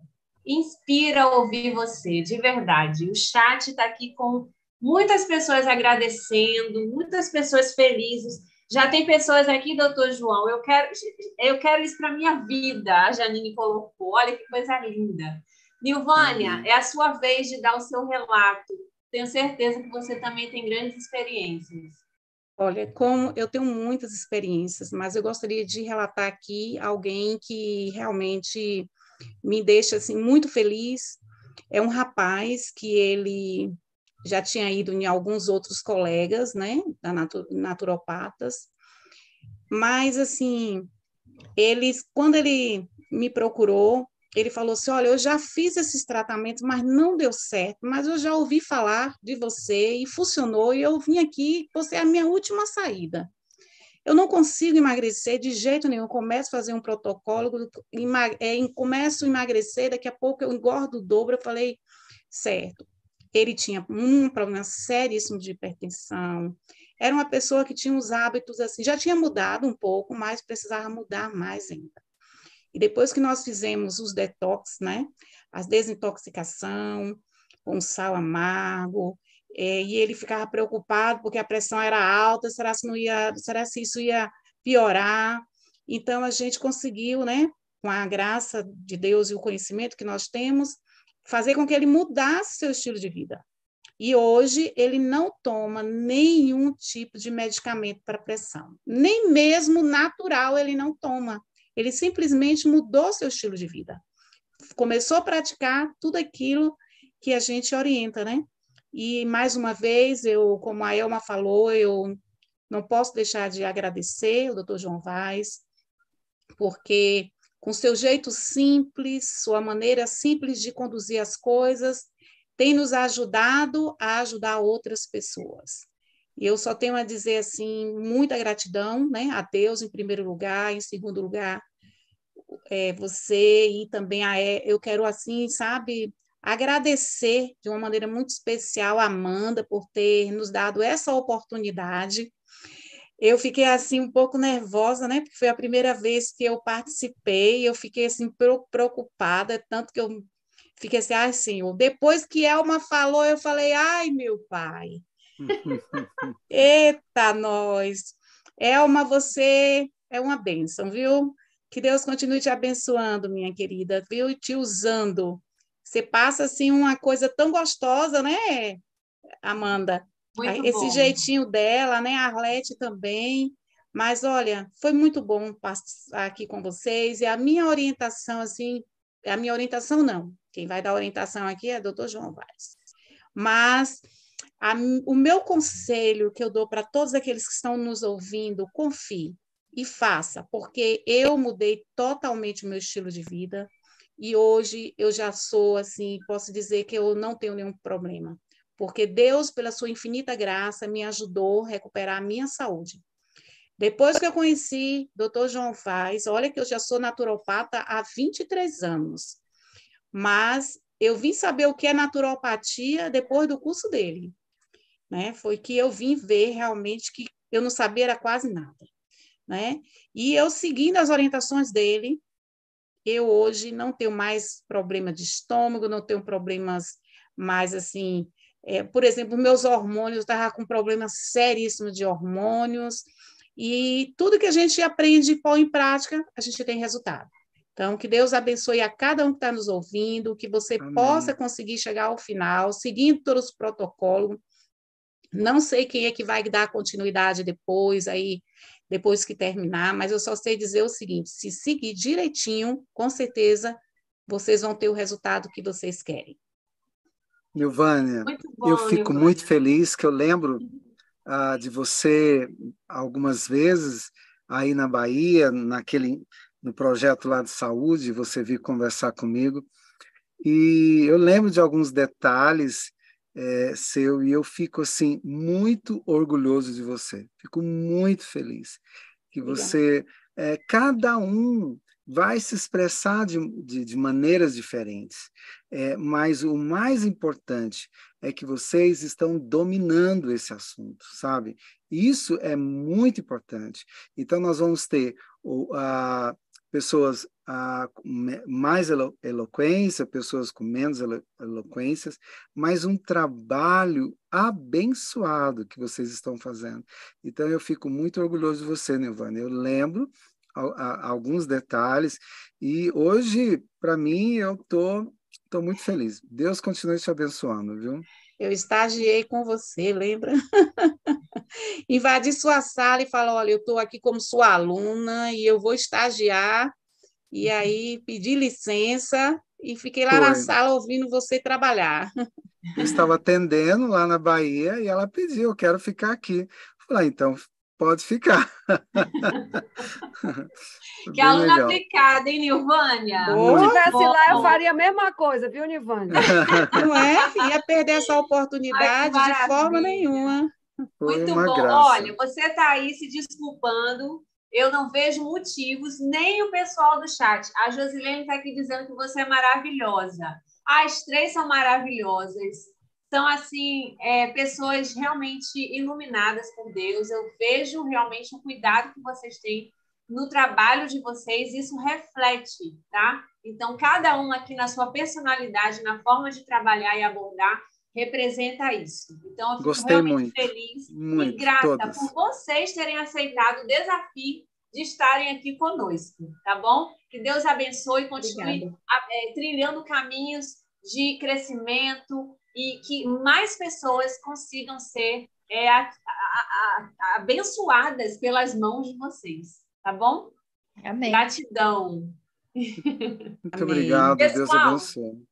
Inspira ouvir você, de verdade. O chat está aqui com muitas pessoas agradecendo, muitas pessoas felizes. Já tem pessoas aqui, doutor João, eu quero, eu quero isso para minha vida. A Janine colocou. Olha que coisa linda. Nilvânia, uhum. é a sua vez de dar o seu relato. Tenho certeza que você também tem grandes experiências. Olha, como eu tenho muitas experiências, mas eu gostaria de relatar aqui alguém que realmente me deixa assim muito feliz. É um rapaz que ele já tinha ido em alguns outros colegas, né, da naturopatas, mas assim, eles quando ele me procurou, ele falou assim: Olha, eu já fiz esses tratamentos, mas não deu certo, mas eu já ouvi falar de você e funcionou, e eu vim aqui, você é a minha última saída. Eu não consigo emagrecer de jeito nenhum. Eu começo a fazer um protocolo, é, começo a emagrecer, daqui a pouco eu engordo o dobro. Eu falei, certo. Ele tinha um problema seríssimo de hipertensão. Era uma pessoa que tinha os hábitos assim, já tinha mudado um pouco, mas precisava mudar mais ainda. E depois que nós fizemos os detox, né, a desintoxicação com sal amargo, é, e ele ficava preocupado porque a pressão era alta, será se não ia, será se isso ia piorar? Então a gente conseguiu, né, com a graça de Deus e o conhecimento que nós temos, fazer com que ele mudasse seu estilo de vida. E hoje ele não toma nenhum tipo de medicamento para pressão, nem mesmo natural ele não toma. Ele simplesmente mudou seu estilo de vida. Começou a praticar tudo aquilo que a gente orienta, né? E mais uma vez, eu, como a Elma falou, eu não posso deixar de agradecer o Dr. João Vaz, porque com seu jeito simples, sua maneira simples de conduzir as coisas, tem nos ajudado a ajudar outras pessoas. E eu só tenho a dizer assim, muita gratidão, né, a Deus em primeiro lugar, em segundo lugar, é, você e também a eu quero assim, sabe, agradecer de uma maneira muito especial a Amanda por ter nos dado essa oportunidade. Eu fiquei assim um pouco nervosa, né? Porque foi a primeira vez que eu participei, eu fiquei assim preocupada, tanto que eu fiquei assim, ai, Senhor. Depois que Elma falou, eu falei, ai, meu pai. Eita, nós. Elma, você é uma bênção, viu? Que Deus continue te abençoando, minha querida, viu? E te usando. Você passa assim uma coisa tão gostosa, né, Amanda? Muito Esse bom. jeitinho dela, né? A Arlete também. Mas olha, foi muito bom passar aqui com vocês e a minha orientação assim, a minha orientação não. Quem vai dar orientação aqui é o Dr. João Vaz. Mas a, o meu conselho que eu dou para todos aqueles que estão nos ouvindo, confie e faça, porque eu mudei totalmente o meu estilo de vida e hoje eu já sou assim, posso dizer que eu não tenho nenhum problema, porque Deus, pela sua infinita graça, me ajudou a recuperar a minha saúde. Depois que eu conheci Dr. João Faz, olha que eu já sou naturopata há 23 anos, mas eu vim saber o que é naturopatia depois do curso dele. Né? Foi que eu vim ver realmente que eu não sabia era quase nada né? E eu seguindo as orientações dele, eu hoje não tenho mais problema de estômago, não tenho problemas mais assim, é, por exemplo, meus hormônios, eu estava com problemas seríssimos de hormônios, e tudo que a gente aprende e põe em prática, a gente tem resultado. Então, que Deus abençoe a cada um que está nos ouvindo, que você Amém. possa conseguir chegar ao final, seguindo todos os protocolos. Não sei quem é que vai dar continuidade depois aí depois que terminar, mas eu só sei dizer o seguinte: se seguir direitinho, com certeza vocês vão ter o resultado que vocês querem. Nilvânia, eu fico Nilvânia. muito feliz que eu lembro uh, de você algumas vezes aí na Bahia, naquele no projeto lá de saúde, você veio conversar comigo. E eu lembro de alguns detalhes é, seu e eu fico assim muito orgulhoso de você. Fico muito feliz que você, é, cada um vai se expressar de, de, de maneiras diferentes, é, mas o mais importante é que vocês estão dominando esse assunto, sabe? Isso é muito importante. Então, nós vamos ter o, a, pessoas ah, com mais elo eloquência, pessoas com menos elo eloquências, mas um trabalho abençoado que vocês estão fazendo. Então, eu fico muito orgulhoso de você, Nilvana. Eu lembro a, a, alguns detalhes e hoje, para mim, eu estou tô, tô muito feliz. Deus continue te abençoando, viu? Eu estagiei com você, lembra? Invadi sua sala e falou: olha, eu estou aqui como sua aluna e eu vou estagiar. E uhum. aí pedi licença e fiquei lá Foi. na sala ouvindo você trabalhar. Eu estava atendendo lá na Bahia e ela pediu: eu quero ficar aqui. Falei, ah, então pode ficar. que aluna legal. aplicada, hein, Nilvânia? Se eu estivesse lá, eu faria a mesma coisa, viu, Nilvânia? Não é? Ia perder essa oportunidade Ai, de forma nenhuma. Foi Muito bom. Graça. Olha, você está aí se desculpando. Eu não vejo motivos, nem o pessoal do chat. A Josilene está aqui dizendo que você é maravilhosa. As três são maravilhosas são assim é, pessoas realmente iluminadas por Deus. Eu vejo realmente o cuidado que vocês têm no trabalho de vocês. Isso reflete, tá? Então cada um aqui na sua personalidade, na forma de trabalhar e abordar, representa isso. Então eu fico Gostei realmente muito, feliz muito, e grata todas. por vocês terem aceitado o desafio de estarem aqui conosco, tá bom? Que Deus abençoe e continue é, trilhando caminhos de crescimento, e que mais pessoas consigam ser é, a, a, a, abençoadas pelas mãos de vocês, tá bom? Amém. Gratidão. Muito obrigado, Pessoal, Deus abençoe.